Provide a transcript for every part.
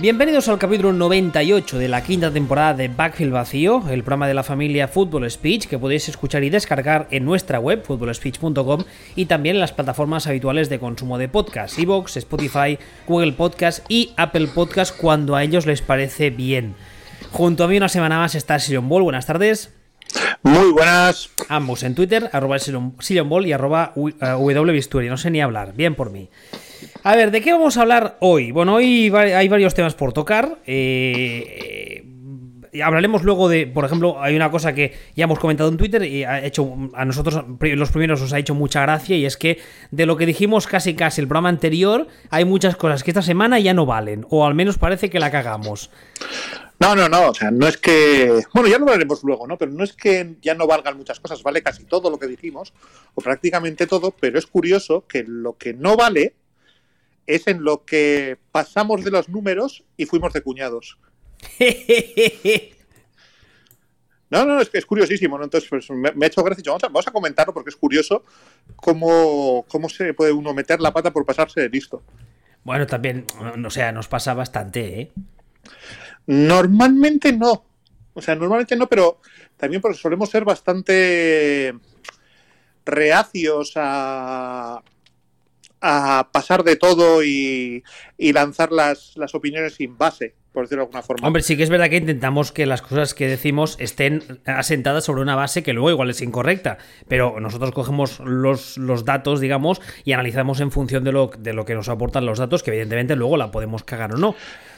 Bienvenidos al capítulo 98 de la quinta temporada de Backfield Vacío, el programa de la familia Football Speech que podéis escuchar y descargar en nuestra web, footballspeech.com, y también en las plataformas habituales de consumo de podcast, Evox, Spotify, Google Podcast y Apple Podcast cuando a ellos les parece bien. Junto a mí una semana más está Sion Ball, buenas tardes. Muy buenas. Ambos en Twitter, arroba Sion Ball y arroba no sé ni hablar, bien por mí. A ver, ¿de qué vamos a hablar hoy? Bueno, hoy hay varios temas por tocar. Eh, hablaremos luego de, por ejemplo, hay una cosa que ya hemos comentado en Twitter y ha hecho a nosotros los primeros os ha hecho mucha gracia y es que de lo que dijimos casi casi el programa anterior hay muchas cosas que esta semana ya no valen o al menos parece que la cagamos. No, no, no, o sea, no es que, bueno, ya lo veremos luego, ¿no? Pero no es que ya no valgan muchas cosas, vale casi todo lo que dijimos o prácticamente todo, pero es curioso que lo que no vale es en lo que pasamos de los números y fuimos de cuñados. No, no, es que es curiosísimo, ¿no? Entonces, pues, me, ha hecho gracia. Vamos a, vamos a comentarlo porque es curioso cómo, cómo se puede uno meter la pata por pasarse de listo. Bueno, también, o sea, nos pasa bastante, ¿eh? Normalmente no. O sea, normalmente no, pero también porque solemos ser bastante reacios a, a pasar de todo y, lanzar las, las, opiniones sin base, por decirlo de alguna forma. Hombre, sí que es verdad que intentamos que las cosas que decimos estén asentadas sobre una base que luego igual es incorrecta, pero nosotros cogemos los, los datos, digamos, y analizamos en función de lo, de lo que nos aportan los datos, que evidentemente luego la podemos cagar o no.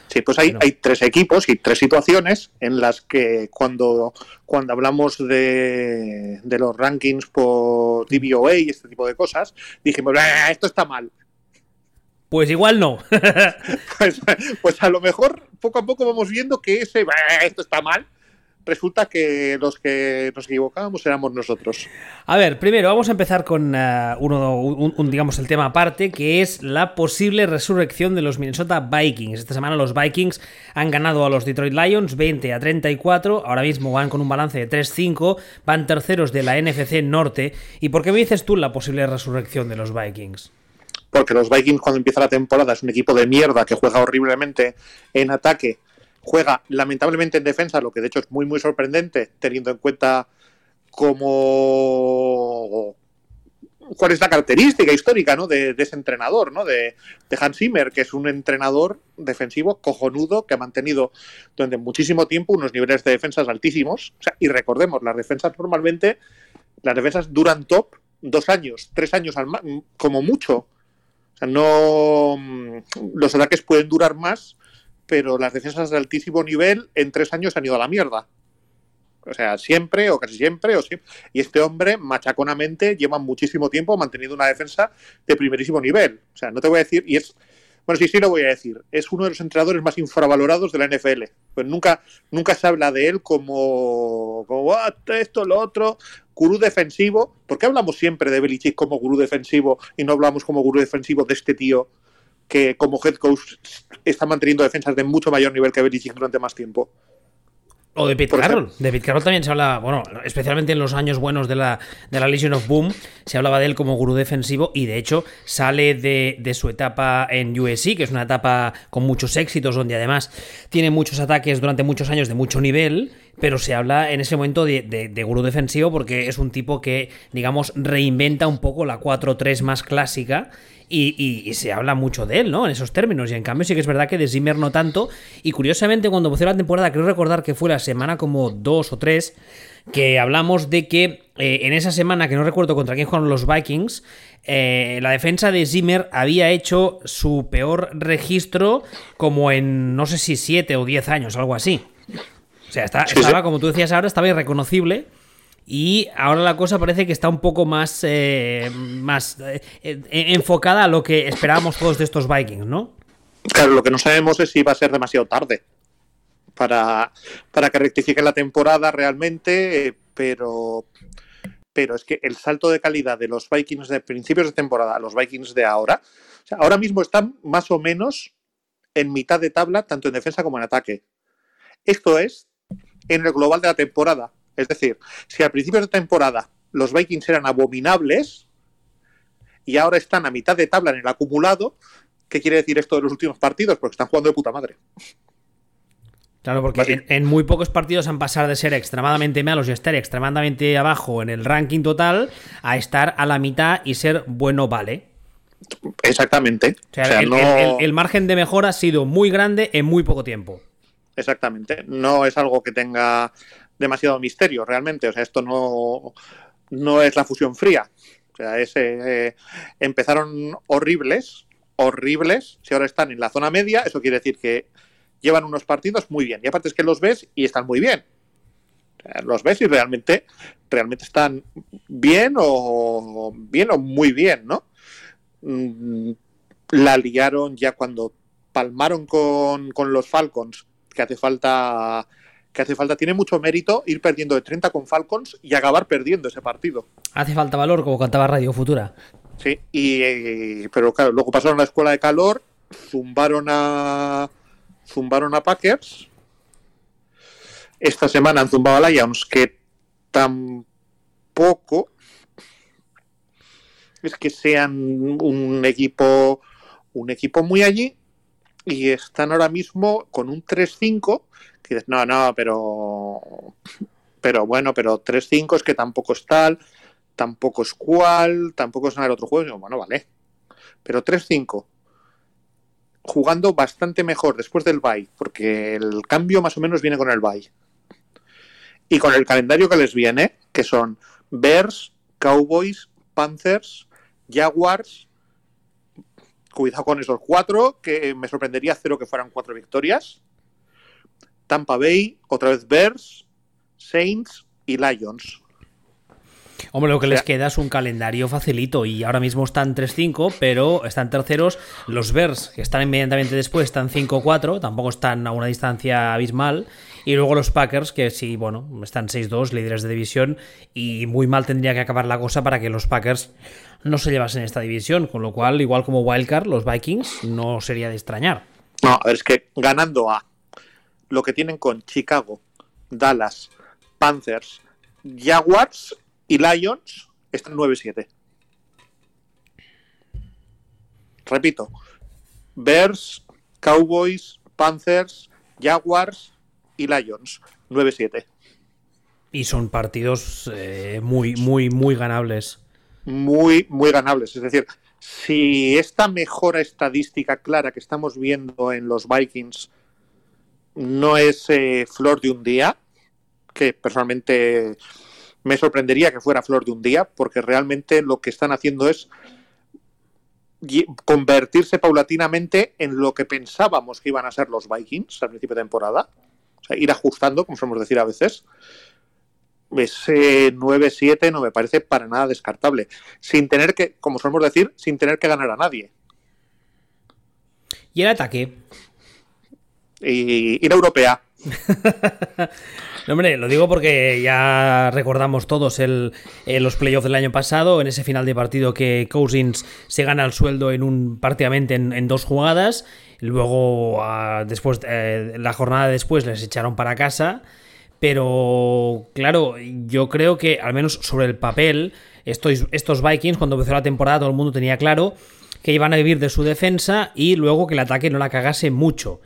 Sí, pues hay, hay, tres equipos y tres situaciones en las que cuando, cuando hablamos de, de los rankings por DVOA y este tipo de cosas, dijimos, ah, esto está mal. Pues igual no. pues, pues, a lo mejor poco a poco vamos viendo que ese, ah, esto está mal, resulta que los que nos equivocábamos éramos nosotros. A ver, primero vamos a empezar con uh, uno, un, digamos, el tema aparte, que es la posible resurrección de los Minnesota Vikings. Esta semana los Vikings han ganado a los Detroit Lions 20 a 34, ahora mismo van con un balance de 3-5, van terceros de la NFC Norte. ¿Y por qué me dices tú la posible resurrección de los Vikings? Porque los Vikings cuando empieza la temporada es un equipo de mierda que juega horriblemente en ataque juega lamentablemente en defensa, lo que de hecho es muy muy sorprendente teniendo en cuenta cómo cuál es la característica histórica ¿no? de, ese entrenador, ¿no? de, Hans Zimmer, que es un entrenador defensivo cojonudo que ha mantenido durante muchísimo tiempo unos niveles de defensas altísimos. O sea, y recordemos, las defensas normalmente, las defensas duran top dos años, tres años al como mucho. O sea, no los ataques pueden durar más, pero las defensas de altísimo nivel en tres años han ido a la mierda. O sea, siempre o casi siempre. O siempre. Y este hombre, machaconamente, lleva muchísimo tiempo manteniendo una defensa de primerísimo nivel. O sea, no te voy a decir, y es, bueno, sí, sí lo voy a decir, es uno de los entrenadores más infravalorados de la NFL. Pues nunca, nunca se habla de él como, como ah, esto, lo otro, gurú defensivo. ¿Por qué hablamos siempre de Belichick como gurú defensivo y no hablamos como gurú defensivo de este tío que como head coach está manteniendo defensas de mucho mayor nivel que Belichick durante más tiempo. O de Pete Carroll. De Pete Carroll también se habla, bueno, especialmente en los años buenos de la, de la Legion of Boom, se hablaba de él como gurú defensivo y de hecho sale de, de, su etapa en USC, que es una etapa con muchos éxitos, donde además tiene muchos ataques durante muchos años de mucho nivel, pero se habla en ese momento de, de, gurú defensivo porque es un tipo que, digamos, reinventa un poco la 4-3 más clásica y, se habla mucho de él, ¿no? En esos términos. Y en cambio sí que es verdad que de Zimmer no tanto. Y curiosamente cuando empezó la temporada, creo recordar que fue la semana como dos o tres, que hablamos de que eh, en esa semana, que no recuerdo contra quién jugaron los Vikings, eh, la defensa de Zimmer había hecho su peor registro como en, no sé si siete o diez años, algo así. O sea, estaba, como tú decías ahora, estaba irreconocible. Y ahora la cosa parece que está un poco más, eh, más eh, enfocada a lo que esperábamos todos de estos Vikings, ¿no? Claro, lo que no sabemos es si va a ser demasiado tarde para, para que rectifique la temporada realmente, pero, pero es que el salto de calidad de los Vikings de principios de temporada a los Vikings de ahora, o sea, ahora mismo están más o menos en mitad de tabla, tanto en defensa como en ataque. Esto es en el global de la temporada. Es decir, si al principio de temporada los Vikings eran abominables y ahora están a mitad de tabla en el acumulado, ¿Qué quiere decir esto de los últimos partidos? Porque están jugando de puta madre. Claro, porque en, muy pocos partidos han pasado de ser extremadamente malos y estar extremadamente abajo en el ranking total a estar a la mitad y ser bueno vale. Exactamente. el, margen de mejora ha sido muy grande en muy poco tiempo. Exactamente. No es algo que tenga demasiado misterio realmente. O sea, esto no, no es la fusión fría. O sea, eh, empezaron horribles, horribles. Si ahora están en la zona media, eso quiere decir que llevan unos partidos muy bien. Y aparte es que los ves y están muy bien. los ves y realmente, realmente están bien o bien o muy bien, ¿no? Mm, la liaron ya cuando palmaron con, los Falcons, que hace falta que hace falta, tiene mucho mérito ir perdiendo de 30 con Falcons y acabar perdiendo ese partido. Hace falta valor, como cantaba Radio Futura. Sí, y, pero claro, luego pasaron a la escuela de calor, zumbaron a, zumbaron a Packers. Esta semana han zumbado a Lions, que tampoco es que sean un equipo un equipo muy allí y están ahora mismo con un 3-5 que no, no, pero pero bueno, pero 3-5 es que tampoco es tal, tampoco es cual, tampoco es nada del otro juego. Bueno, vale. Pero 3-5 jugando bastante mejor después del bye, porque el cambio más o menos viene con el bye. Y con el calendario que les viene, que son Bears, Cowboys, Panthers, Jaguars. Cuidado con esos cuatro, que me sorprendería cero que fueran cuatro victorias. Tampa Bay, otra vez Bears, Saints y Lions. Hombre, lo que les queda es un calendario facilito y ahora mismo están 3-5, pero están terceros. Los Bears, que están inmediatamente después, están 5-4, tampoco están a una distancia abismal. Y luego los Packers, que sí, bueno, están 6-2, líderes de división, y muy mal tendría que acabar la cosa para que los Packers no se llevasen esta división, con lo cual, igual como Wildcard, los Vikings no sería de extrañar. No, a ver, es que ganando a lo que tienen con Chicago, Dallas, Panthers, Jaguars y Lions están 9-7. Repito, Bears, Cowboys, Panthers, Jaguars y Lions 9-7. Y son partidos eh, muy, muy, muy ganables. Muy, muy ganables. Es decir, si esta mejora estadística clara que estamos viendo en los Vikings no es eh, flor de un día, que personalmente me sorprendería que fuera flor de un día, porque realmente lo que están haciendo es convertirse paulatinamente en lo que pensábamos que iban a ser los Vikings al principio de temporada. O sea, ir ajustando, como solemos decir a veces. Ese 9-7 no me parece para nada descartable. Sin tener que, como solemos decir, sin tener que ganar a nadie. ¿Y el ataque? Y ir a europea. Hombre, lo digo porque ya recordamos todos el, eh, los playoffs del año pasado, en ese final de partido que Cousins se gana el sueldo en un prácticamente en, dos jugadas. Luego, ah, después, eh, la jornada después les echaron para casa. Pero, claro, yo creo que, al menos sobre el papel, estos, estos Vikings, cuando empezó la temporada, todo el mundo tenía claro que iban a vivir de su defensa y luego que el ataque no la cagase mucho.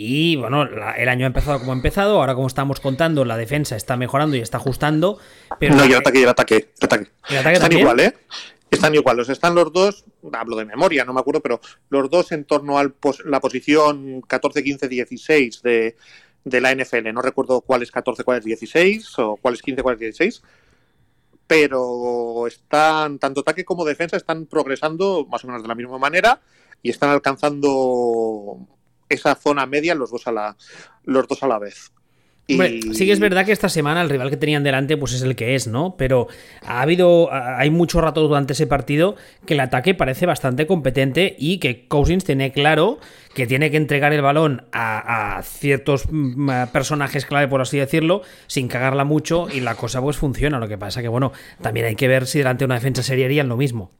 Y bueno, el año ha empezado como ha empezado, ahora como estamos contando, la defensa está mejorando y está ajustando. Pero no, y el ataque, el ataque, el ataque. Están igual, ¿eh? Están igual, los están los dos, hablo de memoria, no me acuerdo, pero los dos en torno a la posición 14, 15, 16 de, de la NFL. No recuerdo cuál es 14, cuál es 16, o cuál es 15, cuál es 16 pero están, tanto ataque como defensa están progresando más o menos de la misma manera y están alcanzando esa zona media los dos a la, los dos a la vez. sí que es verdad que esta semana el rival que tenían delante pues es el que es, ¿no? Pero ha habido, hay mucho rato durante ese partido que el ataque parece bastante competente y que Cousins tiene claro que tiene que entregar el balón a, ciertos mm, personajes clave, por así decirlo, sin cagarla mucho y la cosa pues funciona. Lo que pasa que, bueno, también hay que ver si delante de una defensa seria harían lo mismo.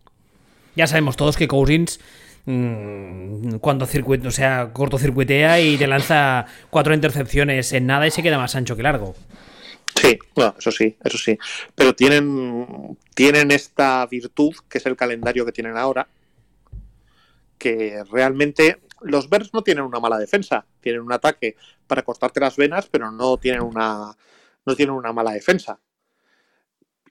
Ya sabemos todos que Cousins Mm, cuando circuito, o sea, cortocircuitea y te lanza cuatro intercepciones en nada y se queda más ancho que largo. Sí, bueno, eso sí, eso sí. Pero tienen, tienen esta virtud, que es el calendario que tienen ahora, que realmente los Bears no tienen una mala defensa, tienen un ataque para cortarte las venas, pero no tienen una, no tienen una mala defensa.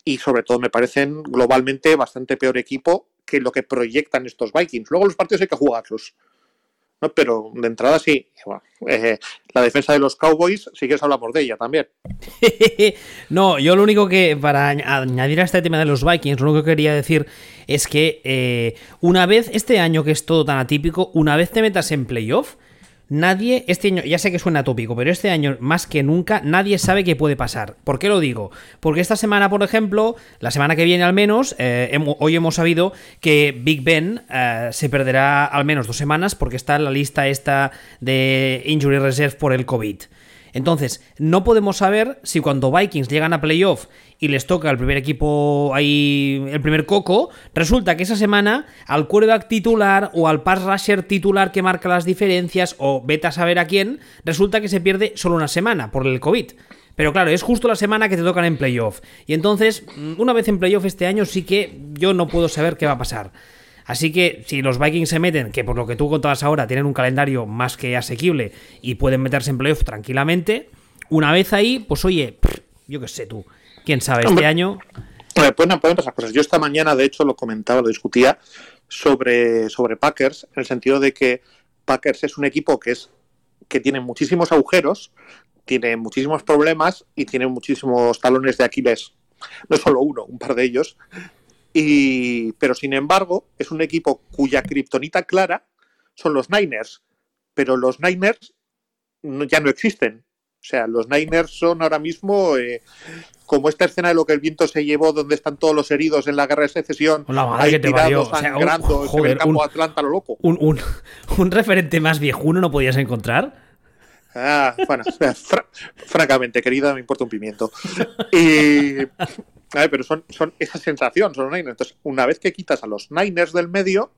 Y sobre todo me parecen globalmente bastante peor equipo que lo que proyectan estos Vikings. Luego los partidos hay que jugarlos. ¿no? Pero de entrada sí. Eh, la defensa de los Cowboys, si quieres hablamos de ella también. no, yo lo único que, para añadir a este tema de los Vikings, lo único que quería decir es que eh, una vez, este año que es todo tan atípico, una vez te metas en playoff, Nadie, este año, ya sé que suena tópico, pero este año más que nunca, nadie sabe qué puede pasar. ¿Por qué lo digo? Porque esta semana, por ejemplo, la semana que viene al menos, eh, hoy hemos sabido que Big Ben eh, se perderá al menos dos semanas porque está en la lista esta de Injury Reserve por el COVID. Entonces, no podemos saber si cuando Vikings llegan a playoff y les toca al primer equipo ahí, el primer coco, resulta que esa semana al quarterback titular o al pass rusher titular que marca las diferencias o vete a saber a quién, resulta que se pierde solo una semana por el COVID. Pero claro, es justo la semana que te tocan en playoff. Y entonces, una vez en playoff este año sí que yo no puedo saber qué va a pasar. Así que si los Vikings se meten, que por lo que tú contabas ahora tienen un calendario más que asequible y pueden meterse en playoff tranquilamente, una vez ahí, pues oye, yo qué sé tú, quién sabe, este año... pueden, pasar cosas. Yo esta mañana, de hecho, lo comentaba, lo discutía sobre, sobre Packers, en el sentido de que Packers es un equipo que, es, que tiene muchísimos agujeros, tiene muchísimos problemas y tiene muchísimos talones de Aquiles. No solo uno, un par de ellos. Y, pero sin embargo, es un equipo cuya kriptonita clara son los Niners. Pero los Niners ya no existen. O sea, los Niners son ahora mismo eh, como esta escena de lo que el viento se llevó, donde están todos los heridos en la guerra de secesión, ahí tirados, sangrando, en el campo Atlanta, lo loco. Un, un, referente más viejuno no podías encontrar. Ah, bueno, francamente, querida, me importa un pimiento. Y, pero son, son esa sensación, son los Niners. Entonces, una vez que quitas a los Niners del medio,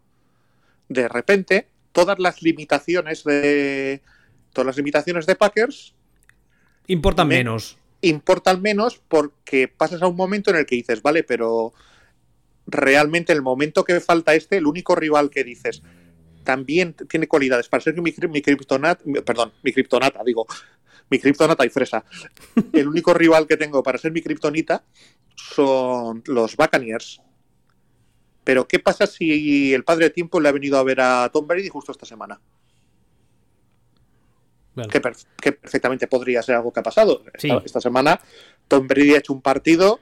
de repente, todas las limitaciones de. Todas las limitaciones de Packers. Importan menos. Importan menos porque pasas a un momento en el que dices, vale, pero realmente el momento que falta este, el único rival que dices, también tiene cualidades para ser mi, mi perdón, mi criptonata, digo, mi criptonata y fresa. El único rival que tengo para ser mi criptonita son los Buccaneers. Pero ¿qué pasa si el padre de tiempo le ha venido a ver a Tom Brady justo esta semana? Que, perfectamente podría ser algo que ha pasado. esta, semana Tom Brady ha hecho un partido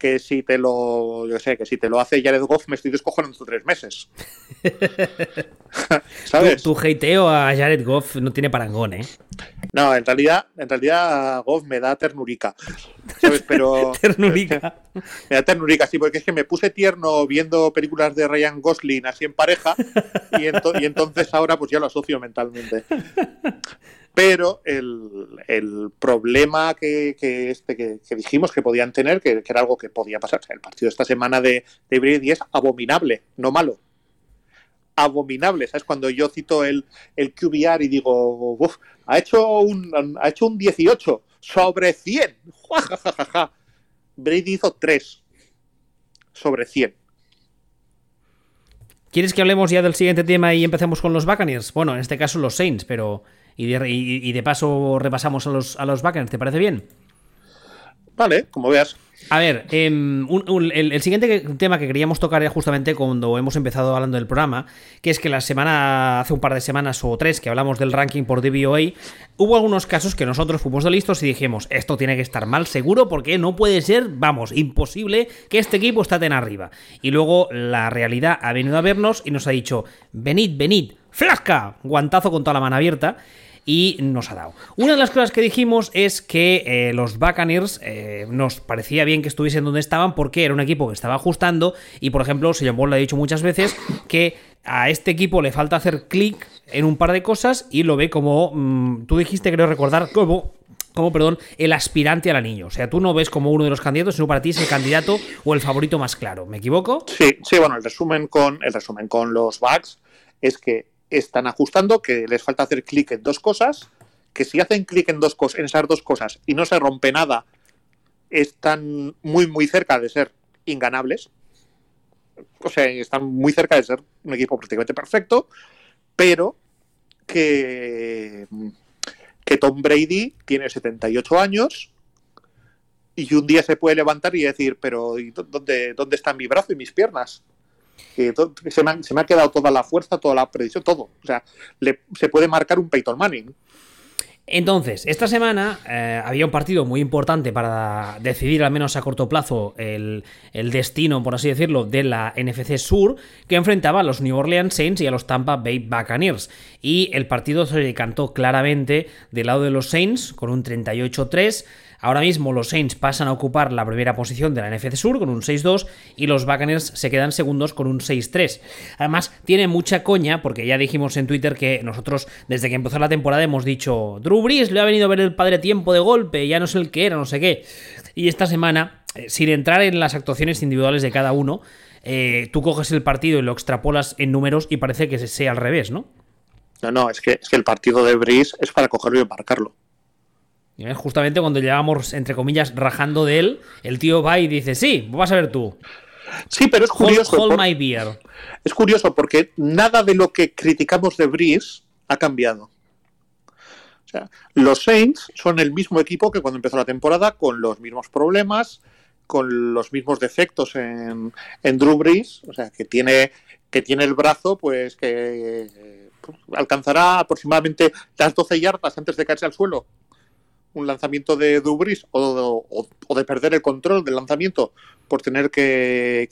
que si te lo, yo sé, que si te lo hace Jared Goff me estoy descojonando tres meses. ¿Sabes? Tu, hateo a Jared Goff no tiene parangón, ¿eh? No, en realidad, en realidad Goff me da ternurica. ¿Sabes? Pero. ternurica. me da ternurica, sí, porque es que me puse tierno viendo películas de Ryan Gosling así en pareja y, y entonces ahora pues ya lo asocio mentalmente. Pero el, problema que, este, que, dijimos que podían tener, que, era algo que podía pasar, el partido de esta semana de, de Brady es abominable, no malo. Abominable, ¿sabes? Cuando yo cito el, el QBR y digo, ha, hecho un, ha hecho un 18 sobre 100. Brady hizo 3 sobre 100. ¿Quieres que hablemos ya del siguiente tema y empecemos con los Buccaneers? Bueno, en este caso los Saints, pero y de, paso repasamos a los, a los ¿te parece bien? Vale, como veas. A ver, em, el, siguiente tema que queríamos tocar era justamente cuando hemos empezado hablando del programa, que es que la semana, hace un par de semanas o tres que hablamos del ranking por DVOA, hubo algunos casos que nosotros fuimos de listos y dijimos, esto tiene que estar mal seguro porque no puede ser, vamos, imposible que este equipo esté tan arriba. Y luego la realidad ha venido a vernos y nos ha dicho, venid, venid, flasca, guantazo con toda la mano abierta y nos ha dado. Una de las cosas que dijimos es que eh, los Buccaneers eh, nos parecía bien que estuviesen donde estaban porque era un equipo que estaba ajustando y por ejemplo, Sean Ball le ha dicho muchas veces que a este equipo le falta hacer clic en un par de cosas y lo ve como, mm, tú dijiste, creo recordar, como como, perdón, el aspirante al anillo. O sea, tú no ves como uno de los candidatos, sino para ti es el candidato o el favorito más claro. ¿Me equivoco? Sí, sí, bueno, el resumen con, el resumen con los Bucks es que están ajustando, que les falta hacer clic en dos cosas, que si hacen clic en, dos en esas dos cosas y no se rompe nada, están muy, muy cerca de ser inganables. o sea, están muy cerca de ser un equipo prácticamente perfecto, pero que, que Tom Brady tiene 78 años y un día se puede levantar y decir, pero ¿dónde, dónde está mi brazo y mis piernas? Que se, me ha, quedado toda la fuerza, toda la predicción, todo. O sea, le, se puede marcar un Peyton Manning. Entonces, esta semana eh, había un partido muy importante para decidir, al menos a corto plazo, el, el, destino, por así decirlo, de la NFC Sur, que enfrentaba a los New Orleans Saints y a los Tampa Bay Buccaneers. Y el partido se decantó claramente del lado de los Saints, con un 38-3. Ahora mismo los Saints pasan a ocupar la primera posición de la NFC Sur con un 6-2 y los Buccaneers se quedan segundos con un 6-3. Además, tiene mucha coña porque ya dijimos en Twitter que nosotros desde que empezó la temporada hemos dicho Drew Brees le ha venido a ver el padre tiempo de golpe, ya no sé el que era, no sé qué. Y esta semana, eh, sin entrar en las actuaciones individuales de cada uno, eh, tú coges el partido y lo extrapolas en números y parece que sea al revés, ¿no? No, no, es que, es que el partido de Brees es para cogerlo y marcarlo. Justamente cuando llevábamos, entre comillas, rajando de él, el tío va y dice, sí, vas a ver tú. Sí, pero es curioso. Hold, my beer. Es curioso porque nada de lo que criticamos de Breeze ha cambiado. O sea, los Saints son el mismo equipo que cuando empezó la temporada, con los mismos problemas, con los mismos defectos en, en Drew Brees, o sea, que tiene, que tiene el brazo, pues que eh, alcanzará aproximadamente las 12 yardas antes de caerse al suelo un lanzamiento de Dubris o, o, de perder el control del lanzamiento por tener que,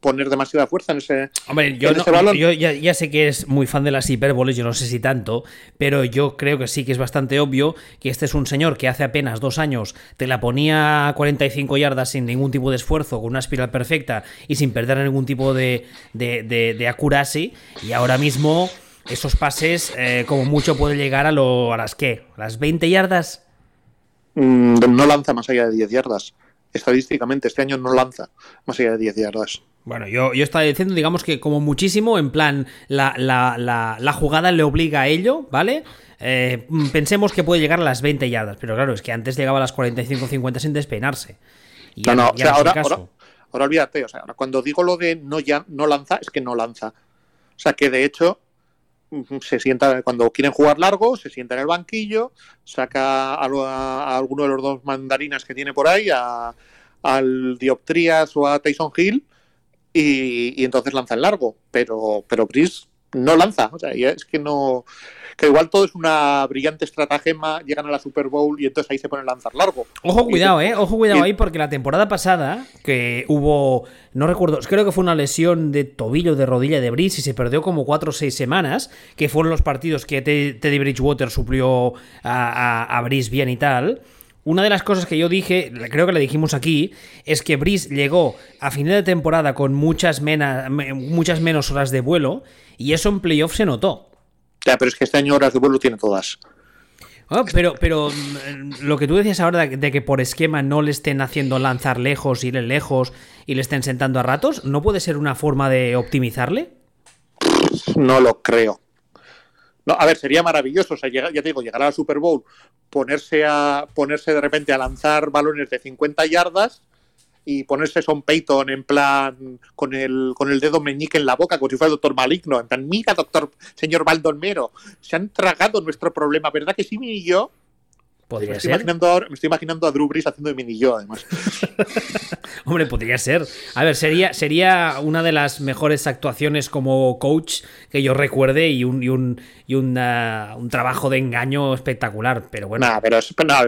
poner demasiada fuerza en ese, Hombre, yo, yo ya, sé que es muy fan de las hipérboles, yo no sé si tanto, pero yo creo que sí que es bastante obvio que este es un señor que hace apenas dos años te la ponía a 45 yardas sin ningún tipo de esfuerzo, con una espiral perfecta y sin perder ningún tipo de, de, de, accuracy, y ahora mismo esos pases eh, como mucho puede llegar a, lo, a las ¿qué? ¿A las 20 yardas? Mm, no lanza más allá de 10 yardas. Estadísticamente, este año no lanza más allá de 10 yardas. Bueno, yo, yo estaba diciendo, digamos que como muchísimo, en plan, la, la, la, jugada le obliga a ello, ¿vale? Eh, pensemos que puede llegar a las 20 yardas, pero claro, es que antes llegaba a las 45-50 sin despeinarse. Y no, no, o sea, ahora, ahora, ahora, olvídate, o sea, cuando digo lo de no, ya, no lanza, es que no lanza. O sea, que de hecho, se sienta cuando quieren jugar largo, se sienta en el banquillo, saca a, alguno de los dos mandarinas que tiene por ahí, a, al Dioptrías o a Tyson Hill, y, entonces lanza el largo. Pero, pero Brice no lanza, o sea, es que no que igual todo es una brillante estratagema, llegan a la Super Bowl y entonces ahí se ponen a lanzar largo. Ojo, cuidado, eh, ojo, cuidado ahí, porque la temporada pasada, que hubo, no recuerdo, creo que fue una lesión de tobillo, de rodilla de Brice y se perdió como 4 o 6 semanas, que fueron los partidos que Teddy Bridgewater suplió a, a, Brice bien y tal. Una de las cosas que yo dije, creo que le dijimos aquí, es que Brice llegó a final de temporada con muchas, muchas menos horas de vuelo y eso en playoff se notó pero es que este año horas de vuelo tiene todas. Ah, pero, pero mm, lo que tú decías ahora de, que por esquema no le estén haciendo lanzar lejos, ir lejos y le estén sentando a ratos, ¿no puede ser una forma de optimizarle? No lo creo. No, a ver, sería maravilloso. O sea, ya te digo, llegar al Super Bowl, ponerse a ponerse de repente a lanzar balones de 50 yardas y ponerse Son Peyton en plan con el, con el dedo meñique en la boca, como si fuera el doctor maligno, en plan, mira, doctor, señor Baldonmero, se han tragado nuestro problema, ¿verdad que sí, mi y yo? Podría me, estoy ser. Imaginando, me estoy imaginando a Drew Brees haciendo de mini yo, además. Hombre, podría ser. A ver, sería, sería una de las mejores actuaciones como coach que yo recuerde y un, y un, y un trabajo de engaño espectacular. Pero bueno. Nada, pero,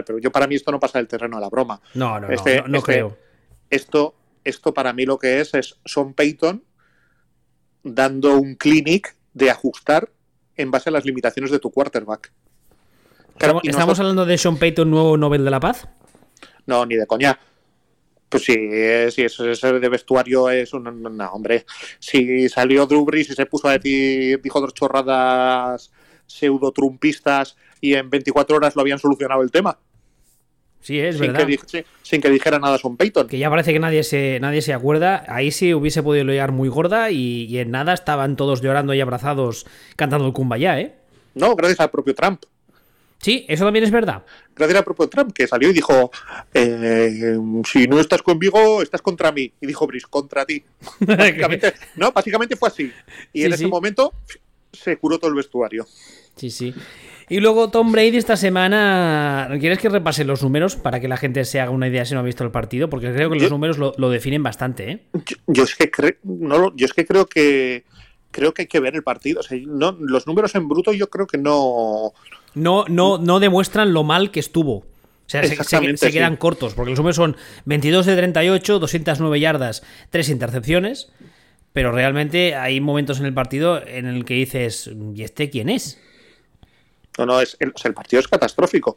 pero yo para mí esto no pasa del terreno de la broma. No, no, no, este, no, este creo esto, esto para mí lo que es es Son Payton dando un clinic de ajustar en base a las limitaciones de tu quarterback. ¿Estamos hablando de Sean Payton, nuevo Nobel de la Paz? No, ni de coña. Pues sí, si ese de vestuario es un. No, hombre. Si salió Drew Brees y se puso a decir, dijo dos chorradas pseudo-trumpistas y en 24 horas lo habían solucionado el tema. Sí, es sin verdad. Que, sin que dijera nada Son Peyton. Que ya parece que nadie se, nadie se acuerda. Ahí sí hubiese podido liar muy gorda y, en nada estaban todos llorando y abrazados cantando el Kumbaya, ¿eh? No, gracias al propio Trump. Sí, eso también es verdad. Gracias al propio Trump, que salió y dijo, eh, si no estás conmigo, estás contra mí. Y dijo Brice, contra ti. básicamente, no, básicamente fue así. Y en ese momento se curó todo el vestuario. Sí, sí. Y luego Tom Brady esta semana, ¿quieres que repase los números para que la gente se haga una idea si no ha visto el partido? Porque creo que los números lo, definen bastante. ¿eh? Yo, es que no, yo es que creo que creo que hay que ver el partido. no, los números en bruto yo creo que no... No, no, no demuestran lo mal que estuvo. O sea, se, quedan cortos, porque los números son 22 de 38, 209 yardas, 3 intercepciones, pero realmente hay momentos en el partido en el que dices, ¿y este quién es? No, no, es el, partido es catastrófico.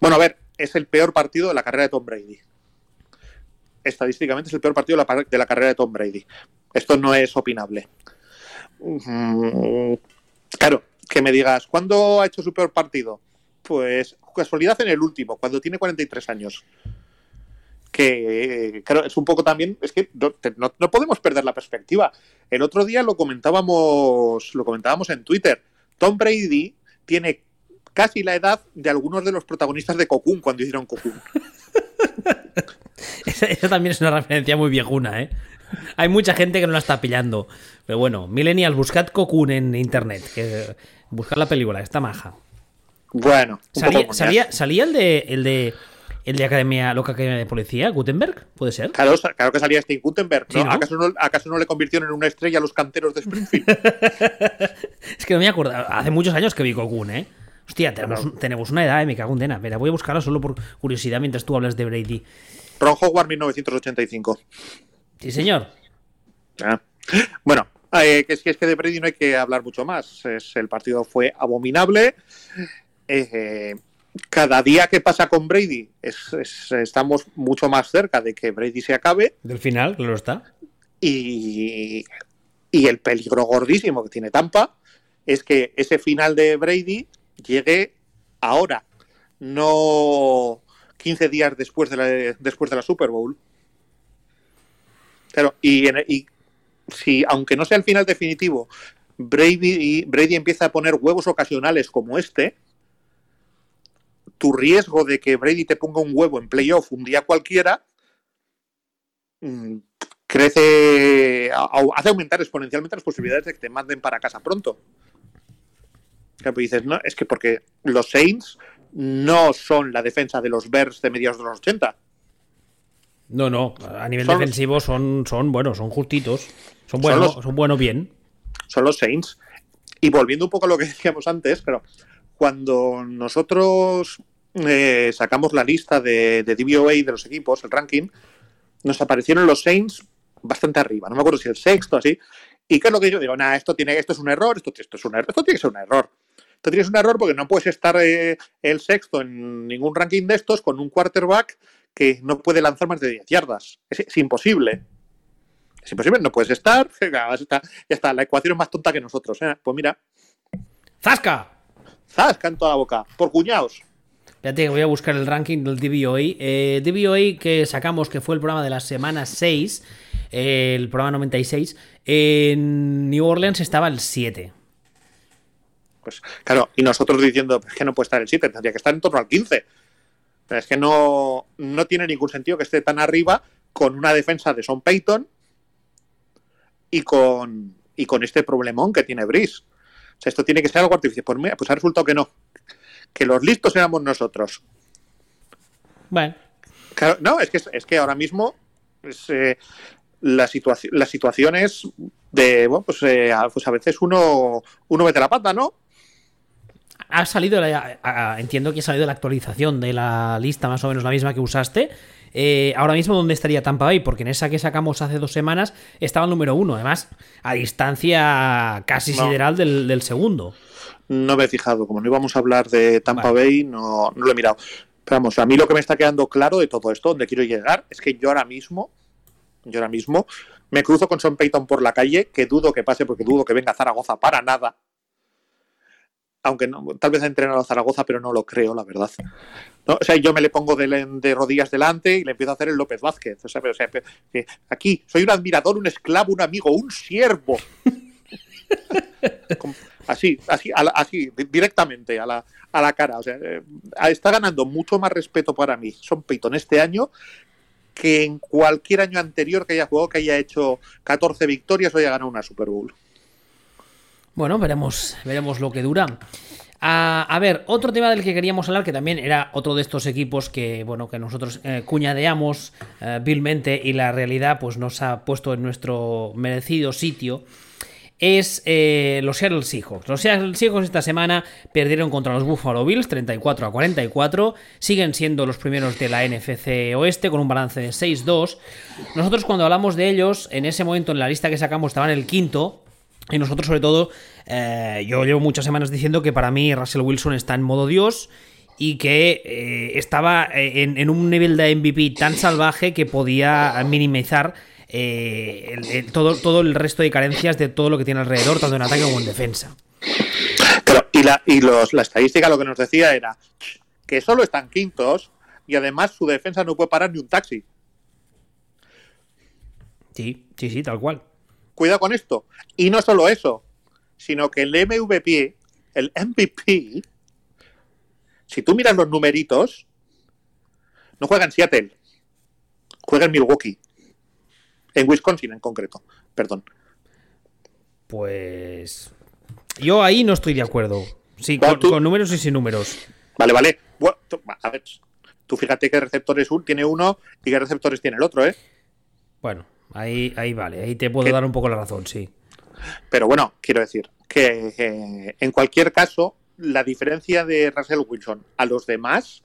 Bueno, a ver, es el peor partido de la carrera de Tom Brady. Estadísticamente es el peor partido de la, carrera de Tom Brady. Esto no es opinable. Mm, que me digas, ¿cuándo ha hecho su peor partido? Pues casualidad en el último, cuando tiene 43 años. Que, claro, es un poco también, es que no, no, podemos perder la perspectiva. El otro día lo comentábamos, lo comentábamos en Twitter. Tom Brady tiene casi la edad de algunos de los protagonistas de Cocoon cuando hicieron Cocoon. esa, también es una referencia muy viejuna, ¿eh? Hay mucha gente que no la está pillando. Pero bueno, Millennials, buscad Cocoon en internet. Buscad la película, está maja. Bueno, salía, salía, el de el de el de Academia, Loca Academia de Policía, Gutenberg, ¿puede ser? Claro, claro que salía Steve Gutenberg, ¿Acaso, no, ¿Acaso, no, le convirtieron en una estrella a los canteros de Springfield? es que no me acuerdo, hace muchos años que vi Cocoon, ¿eh? Hostia, tenemos, una edad, eh, me cago en dena. voy a buscarla solo por curiosidad mientras tú hablas de Brady. Ron Howard, 1985. Sí, señor. Ah. Bueno, eh, es, que, es que de Brady no hay que hablar mucho más. el partido fue abominable. Eh, cada día que pasa con Brady estamos mucho más cerca de que Brady se acabe. Del final, claro está. Y, y el peligro gordísimo que tiene Tampa es que ese final de Brady llegue ahora, no 15 días después de la, después de la Super Bowl. Claro, y, y si, aunque no sea el final definitivo, Brady, Brady empieza a poner huevos ocasionales como este, tu riesgo de que Brady te ponga un huevo en playoff un día cualquiera mm, crece, hace aumentar exponencialmente las posibilidades de que te manden para casa pronto. Pues dices, no, es que porque los Saints no son la defensa de los Bears de mediados de los 80. No, no, a nivel defensivo son, son, bueno, son justitos. Son buenos, son, buenos bien. Son los Saints. Y volviendo un poco a lo que decíamos antes, pero cuando nosotros eh, sacamos la lista de, de DVOA de los equipos, el ranking, nos aparecieron los Saints bastante arriba. No me acuerdo si el sexto, así. ¿Y qué es lo que yo digo? Nada, esto, tiene, esto es un error, esto, esto es un error, esto tiene que ser un error. Tú tienes un error porque no puedes estar eh, el sexto en ningún ranking de estos con un quarterback que no puede lanzar más de 10 yardas. Es, imposible. Es imposible, no puedes estar. Ya está, la ecuación es más tonta que nosotros. ¿eh? Pues mira. ¡Zasca! ¡Zasca en toda la boca! Por cuñados. Espérate, voy a buscar el ranking del DVOA. Eh, DVOA que sacamos, que fue el programa de la semana 6, el programa 96, en New Orleans estaba el 7. Pues claro, y nosotros diciendo es que no puede estar el 7, tendría que estar en torno al 15. Es que no, no tiene ningún sentido que esté tan arriba con una defensa de Son Payton y con, y con este problemón que tiene Brice. O sea, esto tiene que ser algo artificial. Pues, pues ha resultado que no. Que los listos éramos nosotros. Bueno. Claro, no, es que, es que ahora mismo eh, la, situación, las situaciones de, bueno, pues, eh, pues a veces uno, uno mete la pata, ¿no? Ha salido, entiendo que ha salido la actualización de la lista más o menos la misma que usaste. Eh, ahora mismo, ¿dónde estaría Tampa Bay? Porque en esa que sacamos hace dos semanas estaba el número uno, además, a distancia casi sideral del, segundo. No me he fijado, como no íbamos a hablar de Tampa Bay, no, no lo he mirado. Pero vamos, a mí lo que me está quedando claro de todo esto, donde quiero llegar, es que yo ahora mismo, yo ahora mismo, me cruzo con Son Payton por la calle, que dudo que pase porque dudo que venga a Zaragoza para nada, aunque no, tal vez ha entrenado a Zaragoza, pero no lo creo, la verdad. ¿No? O sea, yo me le pongo de, rodillas delante y le empiezo a hacer el López Vázquez. O sea, pero, aquí soy un admirador, un esclavo, un amigo, un siervo. Así, así, así, directamente a la, a la cara. O sea, eh, está ganando mucho más respeto para mí Son Peyton este año que en cualquier año anterior que haya jugado, que haya hecho 14 victorias o haya ganado una Super Bowl. Bueno, veremos, veremos lo que dura. A, ver, otro tema del que queríamos hablar, que también era otro de estos equipos que, bueno, que nosotros eh, cuñadeamos eh, vilmente y la realidad pues nos ha puesto en nuestro merecido sitio, es eh, los Seattle Seahawks. Los Seattle Seahawks esta semana perdieron contra los Buffalo Bills 34 a 44. Siguen siendo los primeros de la NFC Oeste con un balance de 6-2. Nosotros cuando hablamos de ellos, en ese momento en la lista que sacamos estaban el quinto. Y nosotros, sobre todo, eh, yo llevo muchas semanas diciendo que para mí Russell Wilson está en modo Dios y que eh, estaba eh, en, un nivel de MVP tan salvaje que podía minimizar todo, todo el resto de carencias de todo lo que tiene alrededor, tanto en ataque como en defensa. y, la, y los, la estadística lo que nos decía era que solo están quintos y además su defensa no puede parar ni un taxi. Sí, sí, sí, tal cual cuidado con esto. Y no solo eso, sino que el MVP, el MVP, si tú miras los numeritos, no juega en Seattle, juega en Milwaukee, en Wisconsin en concreto, perdón. Pues yo ahí no estoy de acuerdo. Sí, con, números y sin números. Vale, vale. a ver, tú fíjate qué receptores tiene uno y qué receptores tiene el otro, ¿eh? Bueno, Ahí, ahí vale, ahí te puedo dar un poco la razón, sí. Pero bueno, quiero decir que en cualquier caso, la diferencia de Russell Wilson a los demás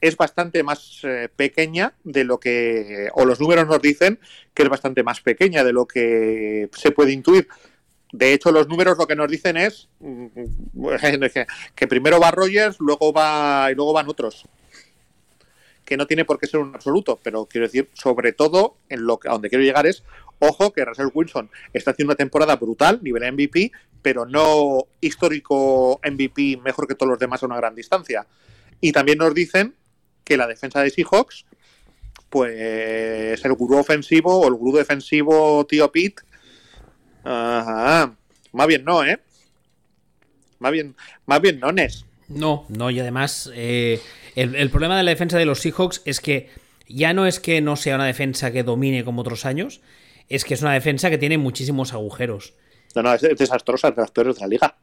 es bastante más eh, pequeña de lo que, o los números nos dicen que es bastante más pequeña de lo que se puede intuir. De hecho, los números lo que nos dicen es mm, que primero va Rogers, luego va y luego van otros que no tiene por qué ser un absoluto, pero quiero decir, sobre todo, en lo que, a donde quiero llegar es, ojo, que Russell Wilson está haciendo una temporada brutal, nivel MVP, pero no histórico MVP mejor que todos los demás a una gran distancia. Y también nos dicen que la defensa de Seahawks, pues el gurú ofensivo o el gurú defensivo tío Pete, más bien no, ¿eh? Más bien, más bien no, Nes. No, no, y además eh, el, problema de la defensa de los Seahawks es que ya no es que no sea una defensa que domine como otros años, es que es una defensa que tiene muchísimos agujeros. No, no, es desastrosa, de las peores de la liga.